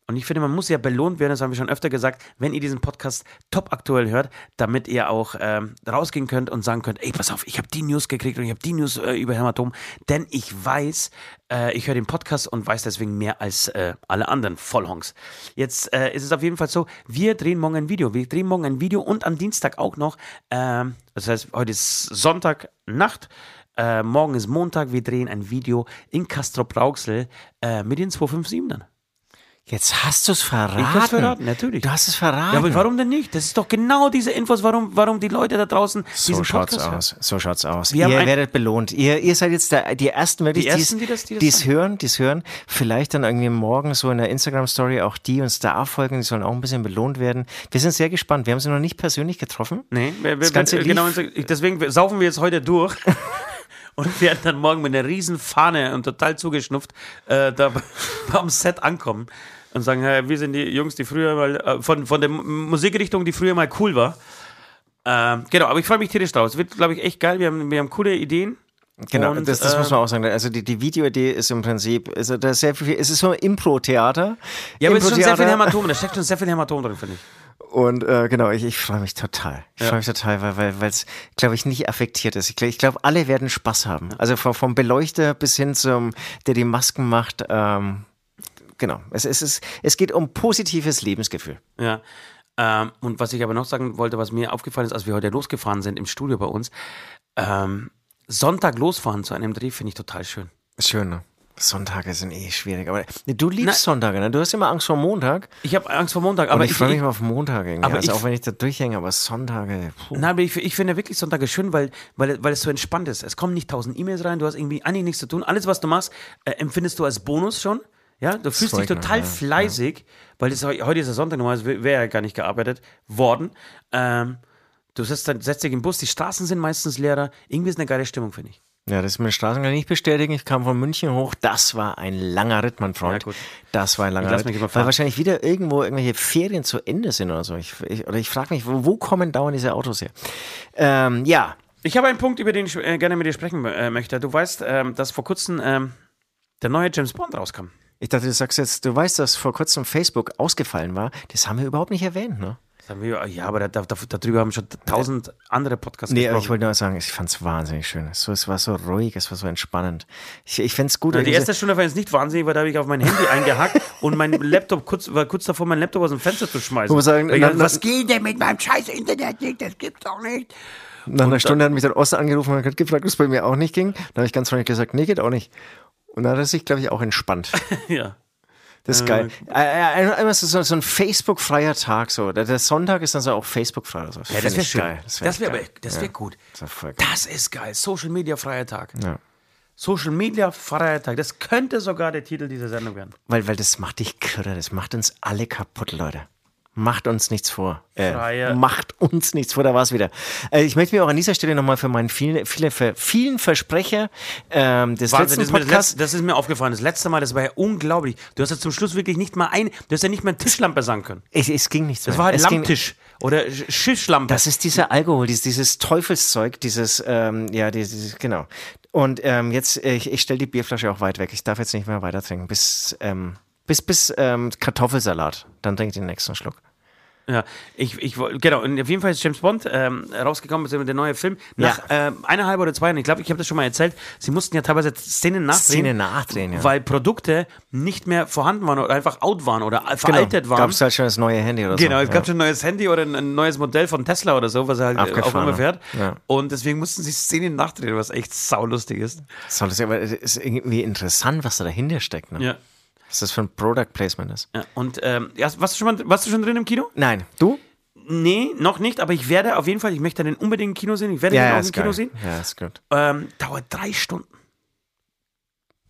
und ich finde, man muss ja belohnt werden, das haben wir schon öfter gesagt, wenn ihr diesen Podcast top aktuell hört, damit ihr auch ähm, rausgehen könnt und sagen könnt, ey, pass auf, ich habe die News gekriegt und ich habe die News äh, über Hämatom, denn ich weiß, äh, ich höre den Podcast und weiß deswegen mehr als äh, alle anderen Vollhongs. Jetzt äh, ist es auf jeden Fall so, wir drehen morgen ein Video. Wir drehen morgen ein Video und am Dienstag auch noch. Ähm, das heißt, heute ist Sonntagnacht. Äh, morgen ist Montag. Wir drehen ein Video in Castrop-Rauxel äh, mit den 257ern. Jetzt hast du es verraten. Ich hab's verraten, natürlich. Du hast es verraten. Ja, aber warum denn nicht? Das ist doch genau diese Infos, warum, warum die Leute da draußen so diesen schaut's Podcast hören. aus. So schaut's aus. Wir ihr werdet belohnt. Ihr, ihr seid jetzt der, die ersten wirklich, Die Ersten, die das- die das die's hören, die's hören. Vielleicht dann irgendwie morgen so in der Instagram Story auch die uns da folgen. Die sollen auch ein bisschen belohnt werden. Wir sind sehr gespannt. Wir haben sie noch nicht persönlich getroffen. Nee, wir, wir, Das Ganze wir, genau, deswegen saufen wir jetzt heute durch und werden dann morgen mit einer riesen Fahne und total zugeschnupft äh, da am Set ankommen und sagen, hey, wir sind die Jungs, die früher mal, äh, von, von der Musikrichtung, die früher mal cool war. Ähm, genau, aber ich freue mich tierisch drauf. Es wird, glaube ich, echt geil. Wir haben, wir haben coole Ideen. Genau, Und, das, das äh, muss man auch sagen. Also die, die Videoidee ist im Prinzip, also da ist sehr viel, es ist so ein Impro-Theater. Ja, aber es ist schon sehr viel. Hämatom, da steckt schon sehr viel Hämatom drin, finde ich. Und äh, genau, ich, ich freue mich total. Ich Ja. freue mich total, weil weil weil es, glaube ich, nicht affektiert ist. Ich glaube, ich glaub, alle werden Spaß haben. Also vom, vom Beleuchter bis hin zum, der die Masken macht. Ähm, genau, es, es, ist, es geht um positives Lebensgefühl. Ja. Ähm, und was ich aber noch sagen wollte, was mir aufgefallen ist, als wir heute losgefahren sind im Studio bei uns, ähm, Sonntag losfahren zu einem Dreh finde ich total schön. Schön, ne? Sonntage sind eh schwierig. Aber du liebst Na- Sonntage, ne? Du hast immer Angst vor Montag. Ich habe Angst vor Montag, Aber aber ich, ich, freue mich ich, mal auf Montag irgendwie. aber also ich- auch wenn ich da durchhänge, aber Sonntage. Puh. Nein, aber ich, ich finde wirklich Sonntage schön, weil, weil, weil es so entspannt ist. Es kommen nicht tausend E-Mails rein, du hast irgendwie eigentlich nichts zu tun. Alles, was du machst, äh, empfindest du als Bonus schon. Ja, du fühlst dich Zeug noch, total ja, fleißig, weil das, heu- heute ist ja Sonntag, normalerweise wäre ja gar nicht gearbeitet worden. Ähm, du setzt, setzt dich im Bus, die Straßen sind meistens leerer. Irgendwie ist eine geile Stimmung, finde ich. Ja, das mit den Straßen kann ich nicht bestätigen. Ich kam von München hoch. Das war ein langer Ritt, mein Freund. Ja. Das war ein langer Ritt. Weil wahrscheinlich wieder irgendwo irgendwelche Ferien zu Ende sind oder so. Ich, ich, oder ich frage mich, wo, wo kommen dauernd diese Autos her? Ähm, ja, Ich habe einen Punkt, über den ich äh, gerne mit dir sprechen äh, möchte. Du weißt, ähm, dass vor kurzem ähm, der neue James Bond rauskam. ich dachte, du sagst jetzt, du weißt, dass vor kurzem Facebook ausgefallen war. Das haben wir überhaupt nicht erwähnt, ne? Wir, ja, aber da, da, darüber haben schon tausend andere Podcasts Nee, gesprochen. ich wollte nur sagen, ich fand es wahnsinnig schön. Es, es war so ruhig, es war so entspannend. Ich, ich finde es gut. Na, die erste Stunde war jetzt nicht wahnsinnig, weil da habe ich auf mein Handy eingehackt und mein Laptop kurz, war kurz davor, mein Laptop aus dem Fenster zu schmeißen. Muss sagen, na- dachte, na- was geht denn mit meinem scheiß Internet nicht? Das gibt's doch nicht. Nach einer Stunde hat mich dann Oster angerufen und hat gefragt, ob es bei mir auch nicht ging. Da habe ich ganz freundlich gesagt, nee, geht auch nicht. Und dann hat er sich, glaube ich, auch entspannt. Ja. Das ist geil. Einmal so, so ein Facebook-freier Tag. So. Der, Sonntag ist dann so auch Facebook-frei. oder So. Ja, das wäre schön. geil. Das wär wäre das wär gut. Das wär. Das ist geil. Social Media freier Tag. Ja. Social Media freier Tag. Das könnte sogar der Titel dieser Sendung werden. Weil, weil das macht dich kirre. Das macht uns alle kaputt, Leute. Macht uns nichts vor. Äh, macht uns nichts vor, da war es wieder. Äh, ich möchte mich auch an dieser Stelle nochmal für meinen vielen, viele, für vielen Versprecher ähm, des Wahnsinn, das letzten ist, mir das, Podcasts. letzte, das ist mir aufgefallen. Das letzte Mal, das war ja unglaublich. Du hast ja zum Schluss wirklich nicht mal ein, du hast ja nicht mal eine Tischlampe sagen können. Es, es ging nichts Das mehr. war halt es ging, Lammtisch oder Sch- Schiffschlampe. Das ist dieser Alkohol, dieses, dieses Teufelszeug, dieses, ähm, ja, dieses, genau. Und ähm, jetzt, äh, ich, ich stelle die Bierflasche auch weit weg. Ich darf jetzt nicht mehr weiter trinken. Bis, ähm, bis, bis ähm, Kartoffelsalat. Dann trinke ich den nächsten Schluck. Ja, ich, ich genau, und auf jeden Fall ist James Bond ähm, rausgekommen, beziehungsweise der neue Film. Nach ähm, eineinhalb oder zwei Jahren, ich glaube, ich habe das schon mal erzählt, sie mussten ja teilweise Szenen nachdrehen. Szene nachdrehen, ja. Weil Produkte nicht mehr vorhanden waren oder einfach out waren oder veraltet waren. Gab es halt schon das neue Handy oder Genau, so. es gab schon ein neues Handy oder ein, ein neues Modell von Tesla oder so, was er halt äh, auch Abgefahren, immer fährt. ja. Und deswegen mussten sie Szenen nachdrehen, was echt saulustig ist. Soll das aber es ist irgendwie interessant, was da dahinter steckt. Ne? Ja. Was das für ein Product Placement ist. ja. Und ähm, ja, warst, du schon mal, warst du schon drin im Kino? Nein, du? Nee, noch nicht, aber ich werde auf jeden Fall, ich möchte den unbedingt im Kino sehen. Ich werde den auch im Kino geil. sehen. Ja, ist gut. Ähm, dauert drei Stunden.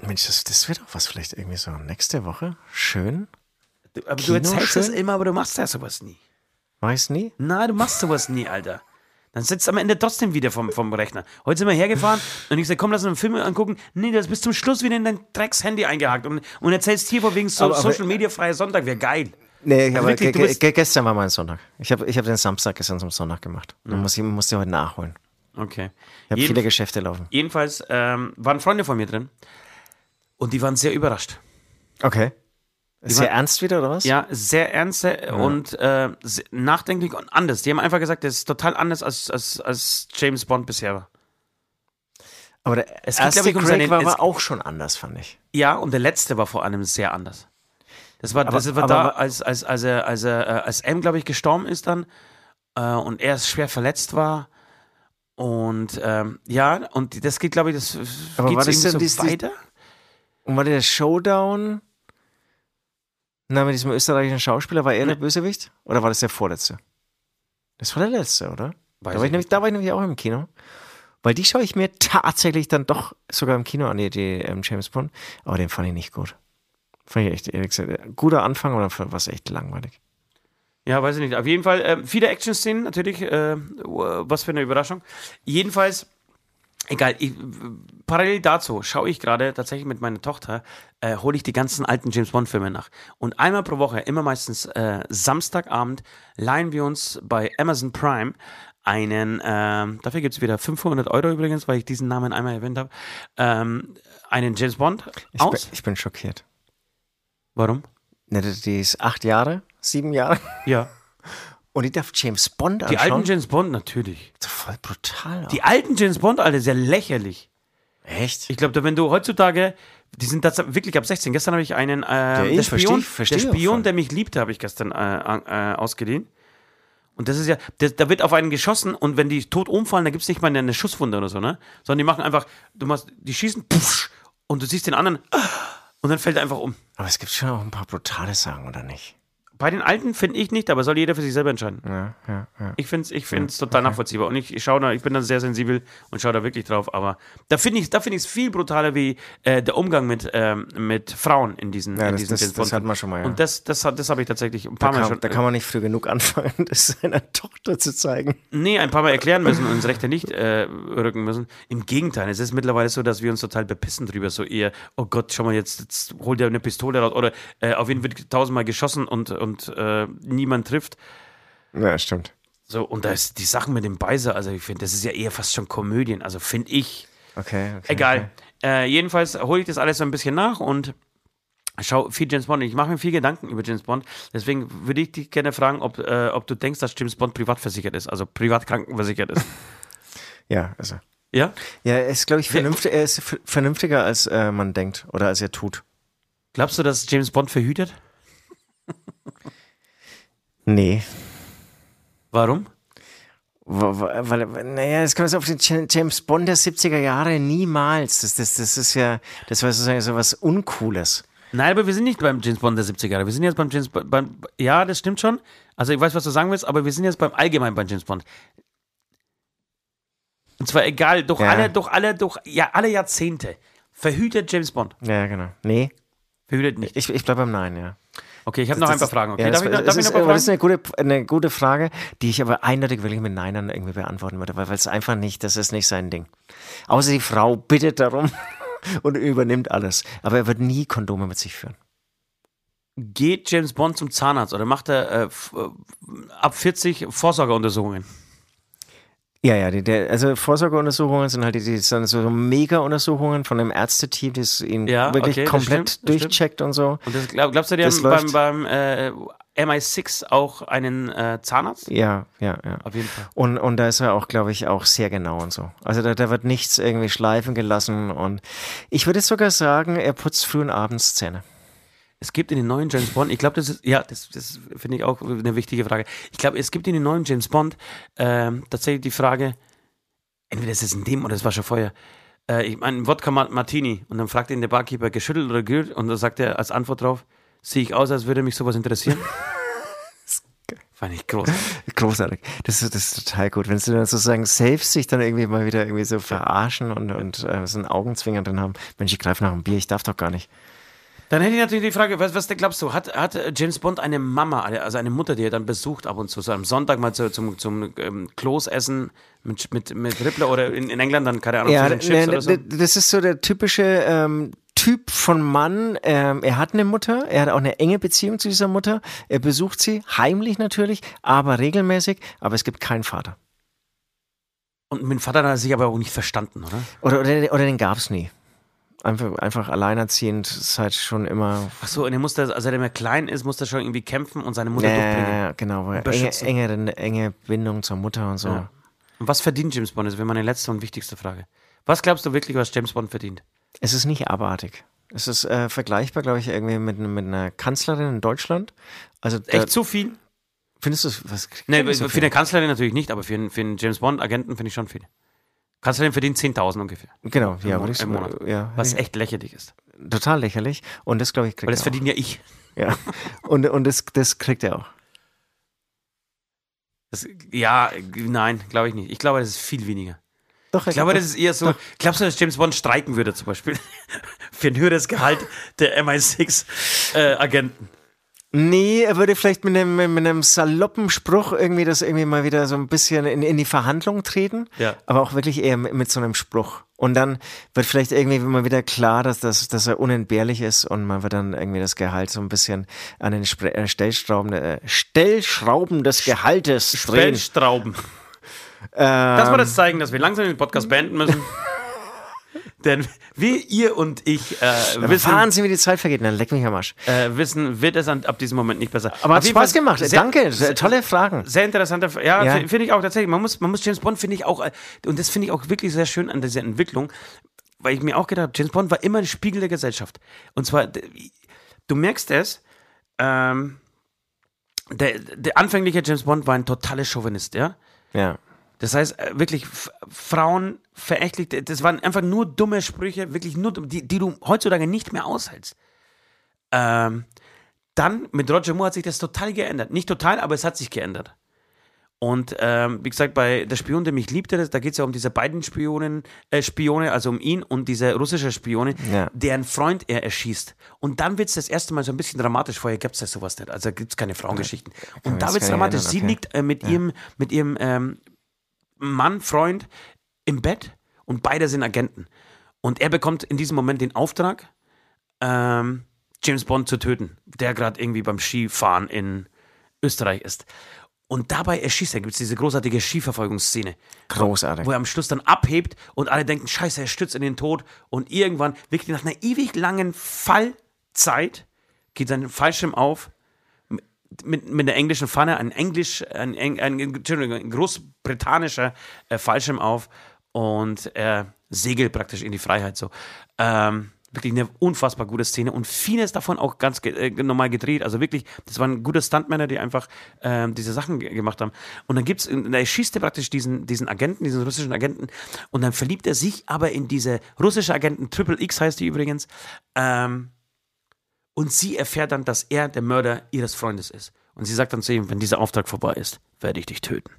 Mensch, das, das wird auch was vielleicht irgendwie so nächste Woche. Schön. Du, aber Kino du erzählst das schön? immer, aber du machst ja sowas nie. Weiß nie. Nein, du machst sowas nie, Alter. Dann sitzt du am Ende trotzdem wieder vom, vom Rechner. Heute sind wir hergefahren und ich sag, komm, lass uns einen Film angucken. Nee, das bis zum Schluss wieder in dein Drecks-Handy eingehakt und, und erzählst hier wegen so, Aber- aber- Social Media freier Sonntag, wäre geil. Nee, Also aber wirklich, ge du ge gestern war mein Sonntag. Ich habe ich hab den Samstag gestern zum Sonntag gemacht. Dann muss ich musste heute nachholen. Okay. Ich habe viele Geschäfte laufen. Jedenfalls ähm, waren Freunde von mir drin und die waren sehr überrascht. Okay. Sehr waren- ernst wieder, oder was? Ja, sehr ernste und äh, nachdenklich und anders. Die haben einfach gesagt, das ist total anders als, als, als James Bond bisher war. Aber der Es geht, erste glaub ich, um Craig seine- war aber auch schon anders, fand ich. Ja, und der letzte war vor allem sehr anders. Das war, das war aber- da, als, als, als, er, als, er, äh, als M, glaube ich, gestorben ist dann äh, und er schwer verletzt war. Und ähm, ja, und das geht, glaube ich, das Aber geht war so das denn so weiter. Und war der Showdown na, mit diesem österreichischen Schauspieler, war er der. Bösewicht? Oder war das der vorletzte? Das war der letzte, oder? Weiß Da war, ich ich nämlich, da war ich nämlich auch im Kino. Weil die schaue ich mir tatsächlich dann doch sogar im Kino an, die, die ähm, James Bond. Aber den fand ich nicht gut. Fand ich echt, ehrlich gesagt, äh, guter Anfang, aber dann war es echt langweilig. Ja, weiß ich nicht. Auf jeden Fall ähm, viele Action-Szenen, natürlich. Äh, was für eine Überraschung. Jedenfalls, egal, ich, parallel dazu schaue ich gerade tatsächlich mit meiner Tochter, äh, hole ich die ganzen alten James Bond-Filme nach. Und einmal pro Woche, immer meistens äh, Samstagabend, leihen wir uns bei Amazon Prime einen, ähm, dafür gibt es wieder 500 Euro übrigens, weil ich diesen Namen einmal erwähnt habe, ähm, einen James Bond Ich, bin, aus. ich bin schockiert. Warum? Ne, die ist acht Jahre, sieben Jahre. Ja. Und ich darf James Bond Die anschauen. alten James Bond, natürlich. Das ist voll brutal. Die alten James Bond, Alter, sehr lächerlich. Echt? Ich glaube, wenn du heutzutage, die sind das wirklich ab 16. Gestern habe ich einen, äh, der versteh- Spion, versteh der auch Spion, der mich liebte, habe ich gestern äh, äh, ausgeliehen. Und das ist ja, das, da wird auf einen geschossen und wenn die tot umfallen, da gibt es nicht mal eine, eine Schusswunde oder so, ne? Sondern die machen einfach, du machst, die schießen, puff, und du siehst den anderen, ah, und dann fällt er einfach um. Aber es gibt schon auch ein paar brutale Sachen, oder nicht? Bei den Alten finde ich nicht, aber soll jeder für sich selber entscheiden. Ja, ja, ja. Ich finde es ich find's total nachvollziehbar. Und ich, ich schaue da, ich bin da sehr sensibel und schaue da wirklich drauf. Aber da finde ich es da find viel brutaler wie äh, der Umgang mit, ähm, mit Frauen in diesen, Ja, in das- diesen das- das hatten wir schon mal. Und das, das, hat- das habe ich tatsächlich ein Da paar Mal kann, schon. da kann man nicht früh genug anfangen, das seiner Tochter zu zeigen. Nee, ein paar Mal erklären müssen und ins rechte Licht äh, rücken müssen. Im Gegenteil, es ist mittlerweile so, dass wir uns total bepissen drüber. So eher, oh Gott, schau mal, jetzt, jetzt holt er eine Pistole raus oder äh, auf ihn wird tausendmal geschossen und, und äh, niemand trifft. Ja, stimmt. So, und da ist die Sachen mit dem Beiser, also ich finde, das ist ja eher fast schon Komödien, also finde ich. Okay, okay. Egal. Äh, jedenfalls hole ich das alles so ein bisschen nach und schau viel James Bond. Ich mache mir viel Gedanken über James Bond. Deswegen würde ich dich gerne fragen, ob, äh, ob du denkst, dass James Bond privat versichert ist, also privat krankenversichert ist. Ja, also. ja? Ja, er ist, glaube ich, vernünftig, er ist vernünftiger, als äh, man denkt oder als er tut. Glaubst du, dass James Bond verhütet? Nee. Warum? Wa- wa- Weil, naja, das kann man so auf den Ja- James Bond der 70er Jahre niemals. Das, das, das ist ja, das war sozusagen so was Uncooles. Nein, aber wir sind nicht beim James Bond der 70er Jahre. Wir sind jetzt beim James Bond. Beim, ja, das stimmt schon. Also ich weiß, was du sagen willst, aber wir sind jetzt beim allgemein beim James Bond. Und zwar egal, durch Ja. alle, durch alle, durch ja, alle Jahrzehnte. Verhütet James Bond. Ja, genau. Nee, Verhütet nicht. ich, ich bleibe beim Nein, ja. Okay, ich habe noch ein paar Fragen. Okay, ja, das, darf ich, das, darf ich ist, noch ein aber paar das ist Fragen? eine gute, eine gute Frage, die ich aber eindeutig wirklich mit Nein irgendwie beantworten würde, weil es einfach nicht, das ist nicht sein Ding. Außer die Frau bittet darum und übernimmt alles. Aber er wird nie Kondome mit sich führen. Geht James Bond zum Zahnarzt oder macht er äh, äh, ab 40 Vorsorgeuntersuchungen? Ja, ja, die, der, also Vorsorgeuntersuchungen sind halt die, die sind so Mega-Untersuchungen von einem Ärzteteam, das ihn Ja, wirklich okay, komplett stimmt, durchcheckt und so. Und das, glaub, glaubst du, die Das haben beim, läuft. beim äh, MI6 auch einen äh, Zahnarzt? Ja, ja, ja. Auf jeden Fall. Und, und da ist er auch, glaube ich, auch sehr genau und so. Also da, da wird nichts irgendwie schleifen gelassen und ich würde sogar sagen, er putzt früh und abends Zähne. Es gibt in den neuen James Bond, ich glaube, das ist, ja, das, das finde ich auch eine wichtige Frage. Ich glaube, es gibt in den neuen James Bond ähm, tatsächlich die Frage, entweder ist es in dem oder es war schon vorher. Äh, ich meine, Wodka Ma- Martini. Und dann fragt ihn der Barkeeper, geschüttelt oder gerührt? Und dann sagt er als Antwort drauf, sehe ich aus, als würde mich sowas interessieren? Fand ich groß. Großartig. Das ist, das ist total gut. Wenn sie dann sozusagen selbst sich dann irgendwie mal wieder irgendwie so verarschen und, und äh, so einen Augenzwinger drin haben. Mensch, ich greife nach einem Bier, ich darf doch gar nicht. Dann hätte ich natürlich die Frage, was, was glaubst du, hat, hat James Bond eine Mama, also eine Mutter, die er dann besucht ab und zu, so am Sonntag mal zu, zum, zum ähm, Kloßessen mit, mit, mit Rippler oder in, in England dann, keine Ahnung, Ja, Chips ne, oder so? d- das ist so der typische ähm, Typ von Mann. Ähm, er hat eine Mutter, er hat auch eine enge Beziehung zu dieser Mutter. Er besucht sie, heimlich natürlich, aber regelmäßig, aber es gibt keinen Vater. Und mit dem Vater hat er sich aber auch nicht verstanden, oder? Oder, oder, oder den gab's nie. Einfach, einfach alleinerziehend ist halt schon immer. Ach so, und er musste, also seitdem er klein ist, musste er schon irgendwie kämpfen und seine Mutter durchbringen. Ja, genau, weil enge, enge, eine enge Bindung zur Mutter und so. Ja. Und was verdient James Bond? Das wäre meine letzte und wichtigste Frage. Was glaubst du wirklich, was James Bond verdient? Es ist nicht abartig. Es ist äh, vergleichbar, glaube ich, irgendwie mit, mit einer Kanzlerin in Deutschland. Also da, Echt zu viel? findest du was? Nee, so für viel? eine Kanzlerin natürlich nicht, aber für einen, für einen James Bond-Agenten finde ich schon viel. Kanzlerin verdient 10.000 ungefähr. Genau, ja, Im würde ich Monat. sagen. Ja, Was echt lächerlich ist. total lächerlich. Und das, glaube ich, kriegt Weil das er verdiene ja ich. Ja. Und, und das, das kriegt er auch. Das, ja, nein, glaube ich nicht. Ich glaube, das ist viel weniger. Doch, Ich glaube, das ist eher so. Glaubst du, dass James Bond streiken würde, zum Beispiel? Für ein höheres Gehalt der MI6-Agenten. Nee, er würde vielleicht mit einem, mit einem saloppen Spruch irgendwie das irgendwie mal wieder so ein bisschen in, in die Verhandlung treten. Ja. Aber auch wirklich eher mit, mit so einem Spruch. Und dann wird vielleicht irgendwie mal wieder klar, dass, das, dass er unentbehrlich ist und man wird dann irgendwie das Gehalt so ein bisschen an den Spre äh, Stellschrauben, äh, Stellschrauben des Gehaltes drehen. Stellstrauben. Ähm, Das war das Zeigen, dass wir langsam den Podcast beenden müssen. Denn wie ihr und ich äh, wissen, Wahnsinn, wie die Zeit vergeht. Dann leck mich am Arsch. äh, wissen, wird es an, ab diesem Moment nicht besser. Aber hat Spaß gemacht. sehr- Danke. sehr- Tolle Fragen. Sehr interessante, ja, Ja. fi- finde ich auch tatsächlich. Man muss, man muss James Bond, finde ich auch, äh, und das finde ich auch wirklich sehr schön an dieser Entwicklung, weil ich mir auch gedacht habe, James Bond war immer ein Spiegel der Gesellschaft. Und zwar, du merkst es, ähm, der, der anfängliche James Bond war ein totaler Chauvinist, ja. Ja. Das heißt, äh, wirklich Frauen verächtlich, das waren einfach nur dumme Sprüche, wirklich nur, die, die du heutzutage nicht mehr aushältst. Ähm, dann mit Roger Moore hat sich das total geändert. Nicht total, aber es hat sich geändert. Und ähm, wie gesagt, bei Der Spion, der mich liebte, das- da geht es ja um diese beiden Spionen, äh, Spione, also um ihn und diese russische Spione, Ja. deren Freund er erschießt. Und dann wird es das erste Mal so ein bisschen dramatisch. Vorher gibt es ja sowas nicht. Also gibt es keine Frauengeschichten. Und da wird es dramatisch. erinnern, Sie okay. liegt äh, mit ihrem, mit ihrem ähm, Mann, Freund im Bett und beide sind Agenten. Und er bekommt in diesem Moment den Auftrag, ähm, James Bond zu töten, der gerade irgendwie beim Skifahren in Österreich ist. Und dabei erschießt er, gibt es diese großartige Skiverfolgungsszene, Großartig. wo er am Schluss dann abhebt und alle denken, scheiße, er stürzt in den Tod. Und irgendwann, wirklich nach einer ewig langen Fallzeit, geht sein Fallschirm auf, mit, mit der englischen Pfanne, ein Englisch, ein, ein, ein großbritannischer äh, Fallschirm auf und er segelt praktisch in die Freiheit so. Ähm, wirklich eine unfassbar gute Szene und vieles davon auch ganz äh, normal gedreht. Also wirklich, das waren gute Stuntmänner, die einfach ähm, diese Sachen ge gemacht haben. Und dann gibt's, da erschießt er praktisch diesen, diesen Agenten, diesen russischen Agenten und dann verliebt er sich aber in diese russische Agenten, Triple X heißt die übrigens, ähm, und sie erfährt dann, dass er der Mörder ihres Freundes ist. Und sie sagt dann zu ihm, wenn dieser Auftrag vorbei ist, werde ich dich töten.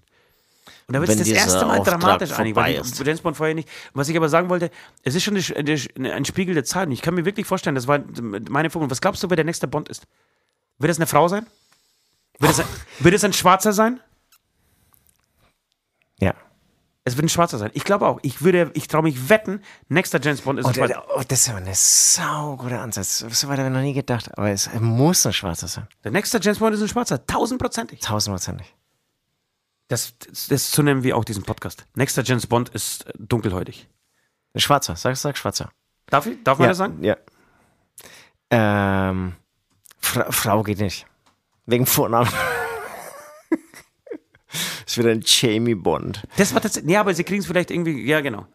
Und da wird es das erste Mal Auftrag dramatisch eigentlich, weil die-. James Bond vorher nicht. Was ich aber sagen wollte, es ist schon ein Spiegel der Zeit. Und ich kann mir wirklich vorstellen, das war meine Vermutung. Was glaubst du, wer der nächste Bond ist? Wird es eine Frau sein? Wird es ein, wird es ein Schwarzer sein? Ja. Es wird ein Schwarzer sein. Ich glaube auch. Ich würde, ich traue mich wetten, nächster James Bond ist Oh, ein Schwarzer. oh, das ist aber ein sauguter Ansatz. So weit habe ich noch nie gedacht. Aber es muss ein Schwarzer sein. Der nächste James Bond ist ein Schwarzer. Tausendprozentig. Tausendprozentig. Das, das, das so nennen wir auch diesen Podcast. Nächster James Bond ist äh, dunkelhäutig. Ein Schwarzer. Sag, sag Schwarzer. Darf, ich, darf man ja, das sagen? Ja. Ähm, Fra Frau geht nicht. Wegen Vornamen. Es wird ein Jamie Bond. Das war tatsächlich. Ja, aber sie kriegen es vielleicht irgendwie. Ja, genau.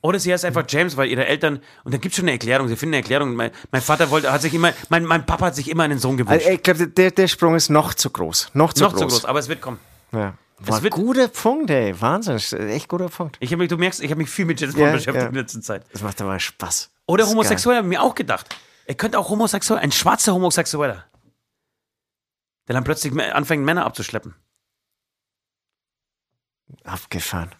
Oder sie heißt einfach James, weil ihre Eltern. Und da gibt es schon eine Erklärung. Sie finden eine Erklärung. Mein, mein Vater wollte, hat sich immer. Mein, mein Papa hat sich immer einen Sohn gewünscht. Also, ich glaube, der, der Sprung ist noch zu groß. Noch zu Noch groß. zu groß, aber es wird kommen. Ja. War wird- guter Punkt, ey. Wahnsinn. Echt guter Punkt. Ich hab mich, du merkst, ich habe mich viel mit James Bond Ja, beschäftigt ja. in letzter Zeit. Das macht aber Spaß. Oder Das ist homosexuell, habe ich mir auch gedacht. Er könnte auch homosexuell, ein schwarzer Homosexueller. Der dann plötzlich anfängt, Männer abzuschleppen. Abgefahren.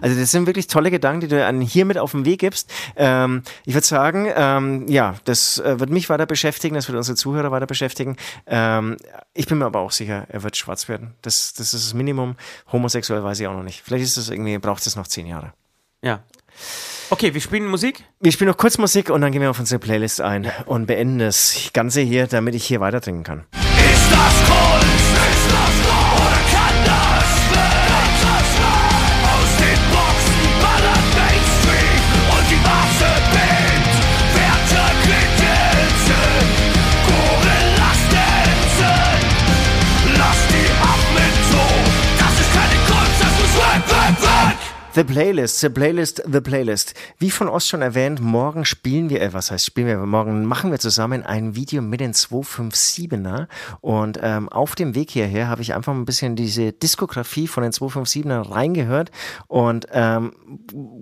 Also das sind wirklich tolle Gedanken, die du an hier mit auf den Weg gibst. Ähm, ich würde sagen, ähm, ja, das äh, wird mich weiter beschäftigen, das wird unsere Zuhörer weiter beschäftigen. Ähm, ich bin mir aber auch sicher, er wird schwarz werden. Das, das ist das Minimum. Homosexuell weiß ich auch noch nicht. Vielleicht ist es irgendwie, braucht es noch zehn Jahre. Ja. Okay, wir spielen Musik. Wir spielen noch kurz Musik und dann gehen wir auf unsere Playlist ein und beenden das Ganze hier, damit ich hier weiter trinken kann. The Playlist, The Playlist, The Playlist. Wie von Ost schon erwähnt, morgen spielen wir, äh, was heißt spielen wir, morgen machen wir zusammen ein Video mit den 257er und ähm, auf dem Weg hierher habe ich einfach ein bisschen diese Diskografie von den 257er reingehört und ähm,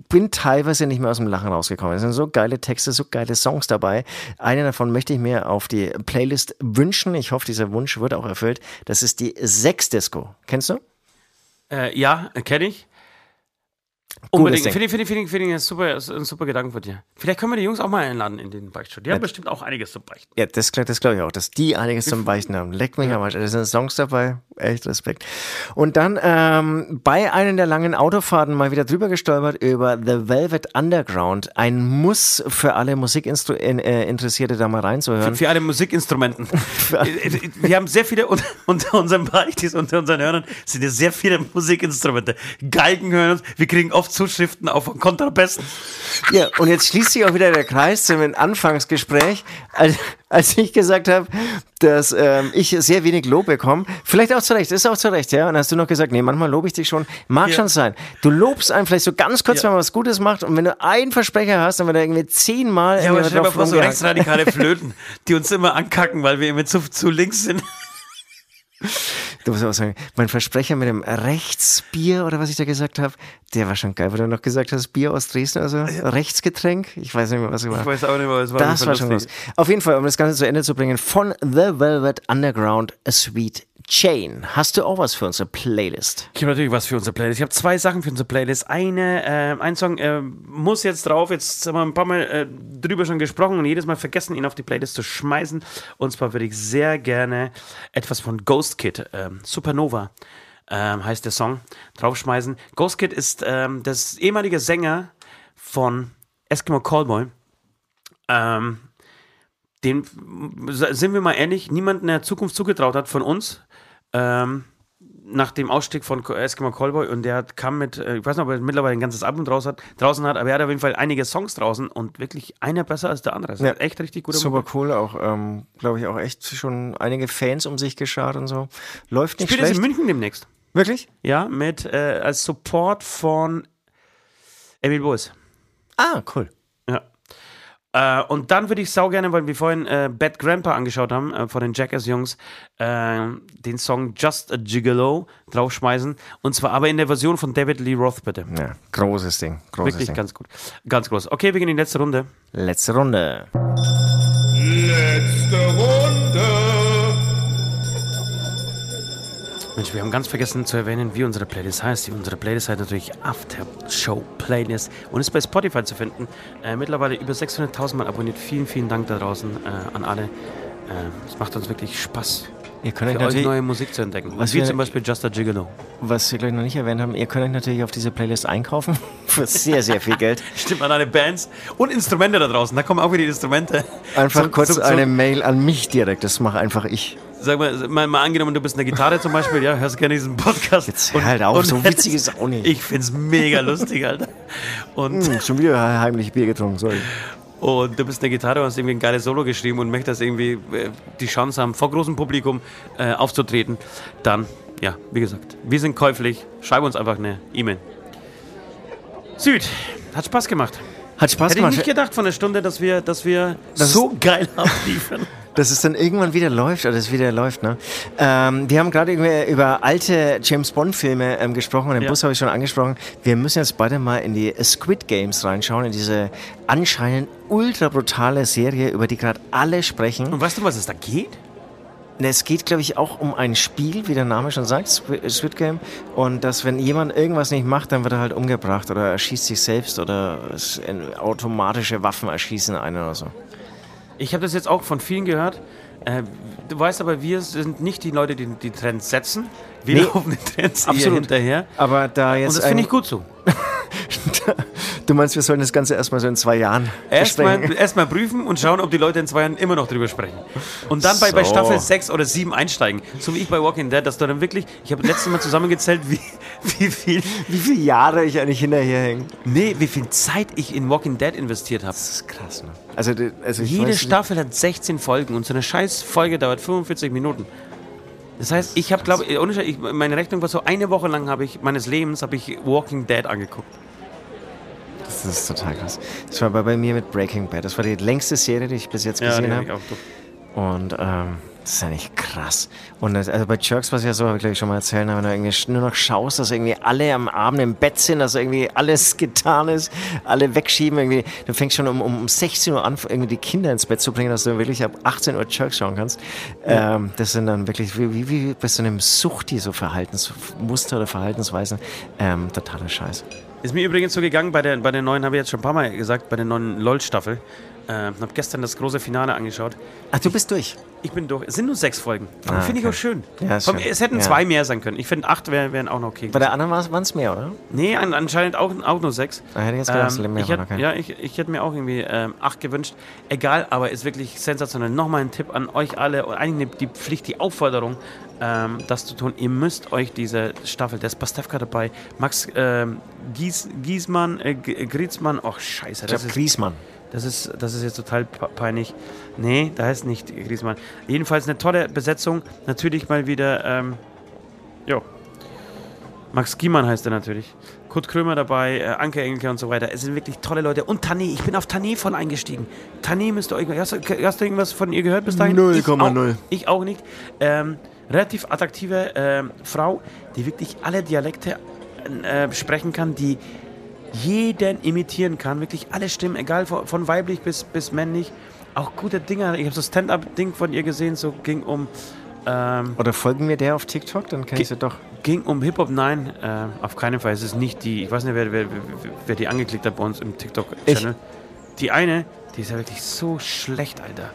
bin teilweise nicht mehr aus dem Lachen rausgekommen. Es sind so geile Texte, so geile Songs dabei. Einen davon möchte ich mir auf die Playlist wünschen. Ich hoffe, dieser Wunsch wird auch erfüllt. Das ist die Sex Disco. Kennst du? Äh, ja, kenne ich. Unbedingt. Ding. Finde ich, finde ich, finde ich, finde ich ein super, ein super Gedanke von dir. Vielleicht können wir die Jungs auch mal einladen in den Beichtstuhl. Die haben bestimmt auch einiges zu beichten. Ja, das, das glaube ich auch, dass die einiges zum Beichten haben. Leckt mich am Arsch. Da sind Songs dabei. Echt Respekt. Und dann ähm, bei einer der langen Autofahrten mal wieder drüber gestolpert über The Velvet Underground. Ein Muss für alle Musikinteressierte da mal reinzuhören. Für alle Musikinstrumenten. wir haben sehr viele unter, unter unseren Beichtis, unter unseren Hörern sind ja sehr viele Musikinstrumente. Geigen hören uns. Wir kriegen oft auf Zuschriften auf Kontrabesten. Ja, und jetzt schließt sich auch wieder der Kreis zum Anfangsgespräch, als, als ich gesagt habe, dass ähm, ich sehr wenig Lob bekomme. Vielleicht auch zu Recht, ist auch zu Recht, ja. Und hast du noch gesagt, nee, manchmal lobe ich dich schon. Mag Ja. schon sein. Du lobst einen vielleicht so ganz kurz, Ja. wenn man was Gutes macht. Und wenn du einen Versprecher hast, dann wird er irgendwie zehnmal Ja, aber stell dir mal vor, so rechtsradikale Flöten, die uns immer ankacken, weil wir immer zu, zu links sind. Du musst auch sagen, mein Versprecher mit dem Rechtsbier oder was ich da gesagt habe, der war schon geil, weil du noch gesagt hast, Bier aus Dresden, also Rechtsgetränk. Ich weiß nicht mehr, was ich war. Ich weiß auch nicht mehr, was war. Das war schon los. Auf jeden Fall, um das Ganze zu Ende zu bringen, von The Velvet Underground A Sweet Chain. Hast du auch was für unsere Playlist? Ich habe natürlich was für unsere Playlist. Ich habe zwei Sachen für unsere Playlist. Eine, äh, ein Song äh, muss jetzt drauf. Jetzt haben wir ein paar Mal äh, drüber schon gesprochen und jedes Mal vergessen, ihn auf die Playlist zu schmeißen. Und zwar würde ich sehr gerne etwas von Ghost Kid, ähm, Supernova. Ähm, heißt der Song, draufschmeißen. Ghost Kid ist ähm, das ehemalige Sänger von Eskimo Callboy. Ähm, den sind wir mal ehrlich, niemand in der Zukunft zugetraut hat von uns. Ähm, nach dem Ausstieg von Eskimo Callboy und der hat- kam mit, äh, ich weiß nicht, ob er mittlerweile ein ganzes Album draußen hat, draußen hat, aber er hat auf jeden Fall einige Songs draußen und wirklich einer besser als der andere. Das Ja. ist echt richtig guter Super Mucke. cool, auch, ähm, glaube ich, auch echt schon einige Fans um sich geschart und so. Läuft nicht Spielt schlecht. in München demnächst. Wirklich? Ja, mit äh, als Support von Emil Boas. Ah, cool. Äh, und dann würde ich sau gerne, weil wir vorhin äh, Bad Grandpa angeschaut haben, äh, von den Jackass-Jungs, äh, den Song Just a Gigolo draufschmeißen. Und zwar aber in der Version von David Lee Roth, bitte. Ja, großes Ding. Großes Wirklich Ding. ganz gut. Ganz groß. Okay, wir gehen in die letzte Runde. Letzte Runde. Letzte Runde. Mensch, wir haben ganz vergessen zu erwähnen, wie unsere Playlist heißt. Unsere Playlist heißt natürlich After Show Playlist und ist bei Spotify zu finden. Äh, mittlerweile über 600.000 Mal abonniert. Vielen, vielen Dank da draußen äh, an alle. Äh, Es macht uns wirklich Spaß, Ihr könnt für euch natürlich, neue Musik zu entdecken. Was wie wir- zum Beispiel Just a Gigolo. was wir gleich noch nicht erwähnt haben, ihr könnt euch natürlich auf diese Playlist einkaufen. Für sehr, sehr viel Geld. Stimmt, an alle Bands und Instrumente da draußen. Da kommen auch wieder die Instrumente. Einfach Zum- kurz zum- zum- eine Mail an mich direkt. Das mache einfach ich. Sag mal, mal, mal angenommen, du bist eine Gitarre zum Beispiel, ja, hörst gerne diesen Podcast. Jetzt hör halt auf, so witzig ist auch nicht. Ich find's mega lustig, Alter. Und, Hm, schon wieder heimlich Bier getrunken, sorry. und du bist eine Gitarre und hast irgendwie ein geiles Solo geschrieben und möchtest irgendwie äh, die Chance haben, vor großem Publikum äh, aufzutreten, dann, ja, wie gesagt, wir sind käuflich. Schreib uns einfach eine E-Mail. Süd, hat Spaß gemacht. Hat Spaß Hätte ich gemacht. nicht gedacht von der Stunde, dass wir, dass wir Das so geil abliefern. Dass es dann irgendwann wieder läuft oder es wieder läuft. Ne? Ähm, wir haben gerade irgendwie über alte James Bond-Filme ähm, gesprochen und den Ja. Bus habe ich schon angesprochen. Wir müssen jetzt beide mal in die Squid Games reinschauen, in diese anscheinend ultra brutale Serie, über die gerade alle sprechen. Und weißt du, was es da geht? Und Es geht, glaube ich, auch um ein Spiel, wie der Name schon sagt, Squid Squid Game. Und dass, wenn jemand irgendwas nicht macht, dann wird er halt umgebracht oder erschießt sich selbst oder automatische Waffen erschießen einen oder so. Ich habe das jetzt auch von vielen gehört. Äh, du weißt aber, wir sind nicht die Leute, die die Trends setzen. Wir Nee, laufen den Trends absolut. hinterher. Aber da Und jetzt. das finde ich gut so. Du meinst, wir sollen das Ganze erstmal so in zwei Jahren Erstmal erst mal prüfen und schauen, ob die Leute in zwei Jahren immer noch drüber sprechen. Und dann bei, bei So. Staffel 6 oder 7 einsteigen. So wie ich bei Walking Dead, dass du dann wirklich, ich habe letztes Mal zusammengezählt, wie, wie viel, Wie viele Jahre ich eigentlich hinterherhänge. nee, wie viel Zeit ich in Walking Dead investiert habe. Das ist krass, ne? Also, also Jede weiß, Staffel hat 16 Folgen und so eine scheiß Folge dauert 45 Minuten. Das heißt, ich habe, glaube ich, meine Rechnung war so, eine Woche lang habe ich, meines Lebens, habe ich Walking Dead angeguckt. Das ist total krass. Das war bei, bei mir mit Breaking Bad. Das war die längste Serie, die ich bis jetzt gesehen die hab habe. Und ähm, das ist ja nicht krass. Und das, also bei Jerks war es ja so, habe ich glaube ich schon mal erzählt, wenn du irgendwie nur noch schaust, dass irgendwie alle am Abend im Bett sind, dass irgendwie alles getan ist, alle wegschieben. Irgendwie. Du fängst schon um, um 16 Uhr an, irgendwie die Kinder ins Bett zu bringen, dass du wirklich ab 18 Uhr Jerks schauen kannst. Ähm, das sind dann wirklich, wie, wie, wie bei so einem Sucht, die so Verhaltensmuster oder Verhaltensweisen. Ähm, totaler Scheiß. Ist mir übrigens so gegangen bei der, bei der neuen, habe ich jetzt schon ein paar Mal gesagt, bei der neuen LOL-Staffel. Äh, habe gestern das große Finale angeschaut. Ach, du bist durch. Ich bin durch. Es sind nur sechs Folgen. Ah, finde ich okay. auch schön. Ja, Komm, schön. Es hätten Ja. zwei mehr sein können. Ich finde, acht wären wären auch noch okay. Bei der anderen waren es mehr, oder? Nee, an, anscheinend auch, auch nur sechs. Da hätte ich jetzt gedacht, Ähm, mehr ich hätte, okay. Ja, ich, ich hätte mir auch irgendwie ähm, acht gewünscht. Egal, aber ist wirklich sensationell. Nochmal ein Tipp an euch alle, und eigentlich die Pflicht, die Aufforderung, ähm, das zu tun. Ihr müsst euch diese Staffel, da ist Pastewka dabei, Max ähm, Gies, Giesmann, äh, G- Griezmann, ach scheiße, Ich das ist, Griesmann. das, ist, das ist jetzt total pe- peinlich. Nee, da heißt nicht Griezmann. Jedenfalls eine tolle Besetzung. Natürlich mal wieder, ähm, jo, Max Giemann heißt er natürlich. Kurt Krömer dabei, äh, Anke Engelke und so weiter. Es sind wirklich tolle Leute. Und Tané, ich bin auf Tané voll eingestiegen. Tané müsst ihr euch. Hast, du- hast du irgendwas von ihr gehört bis dahin? 0,0. Ich ich auch nicht. Ähm, relativ attraktive ähm, Frau, die wirklich alle Dialekte äh, sprechen kann, die jeden imitieren kann. Wirklich alle Stimmen, egal von, von weiblich bis, bis männlich. Auch gute Dinge. Ich habe so Stand-up-Ding von ihr gesehen, so ging um. Ähm, Oder folgen wir der auf TikTok? Dann kenn ich sie doch. ging um Hip-Hop, nein, äh, auf keinen Fall. Es ist nicht die, ich weiß nicht, wer, wer, wer, die angeklickt hat bei uns im TikTok-Channel. Die eine, die ist ja wirklich so schlecht, Alter.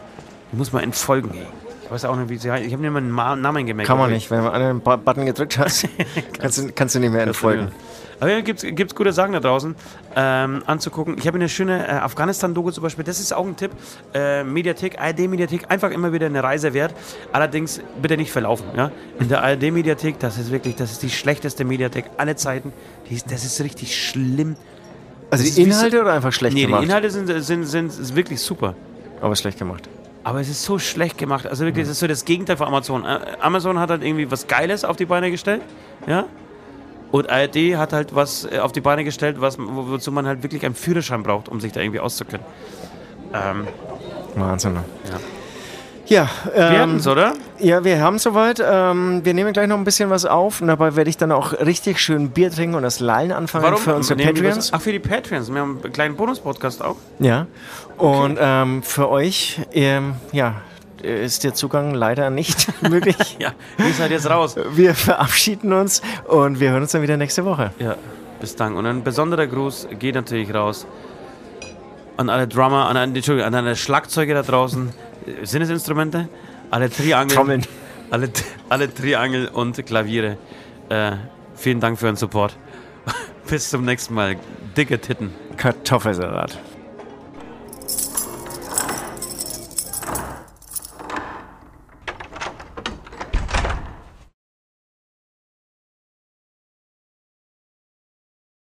Die muss man entfolgen, ey. Ich weiß auch nicht, wie sie heißt. Ich habe nicht mal einen Namen gemerkt. Kann man nicht. Wenn du einen Bu- Button gedrückt hast, kannst, du, kannst du nicht mehr entfolgen. Aber ja, gibt's, gibt's gute Sachen da draußen ähm, anzugucken. Ich habe eine schöne äh, Afghanistan-Doku zum Beispiel. Das ist auch ein Tipp. Äh, Mediathek, ARD-Mediathek, einfach immer wieder eine Reise wert. Allerdings bitte nicht verlaufen. Ja? In der ARD-Mediathek, das ist wirklich, das ist die schlechteste Mediathek aller Zeiten. Ist, das ist richtig schlimm. Also Das die wie so- Inhalte oder einfach schlecht Nee, gemacht? die Inhalte sind, sind, sind, sind wirklich super. Aber schlecht gemacht. Aber es ist so schlecht gemacht. Also wirklich, es ist so das Gegenteil von Amazon. Amazon hat halt irgendwie was Geiles auf die Beine gestellt. Ja. Und ARD hat halt was äh, auf die Beine gestellt, was, wo- wozu man halt wirklich einen Führerschein braucht, um sich da irgendwie auszukennen. Ähm, Wahnsinn. Ja. Ja, wir ähm, hatten's, oder? ja, wir haben soweit. Ähm, wir nehmen gleich noch ein bisschen was auf und dabei werde ich dann auch richtig schön Bier trinken und das Lallen anfangen für unsere nehmen wir Patreons. Ach, für die Patreons. Wir haben einen kleinen Bonus-Podcast auch. Ja. Und ähm, für euch, ähm, ja, ist der Zugang leider nicht möglich. Ja, ihr seid jetzt raus. Wir verabschieden uns und wir hören uns dann wieder nächste Woche. Ja, bis dann. Und ein besonderer Gruß geht natürlich raus an alle Drummer, an, an, Entschuldigung, an alle Schlagzeuge da draußen. Äh, Sind es Instrumente? Alle Triangel. Trommeln. Alle, alle Triangel und Klaviere. Äh, vielen Dank für euren Support. bis zum nächsten Mal. Dicke Titten. Kartoffelsalat.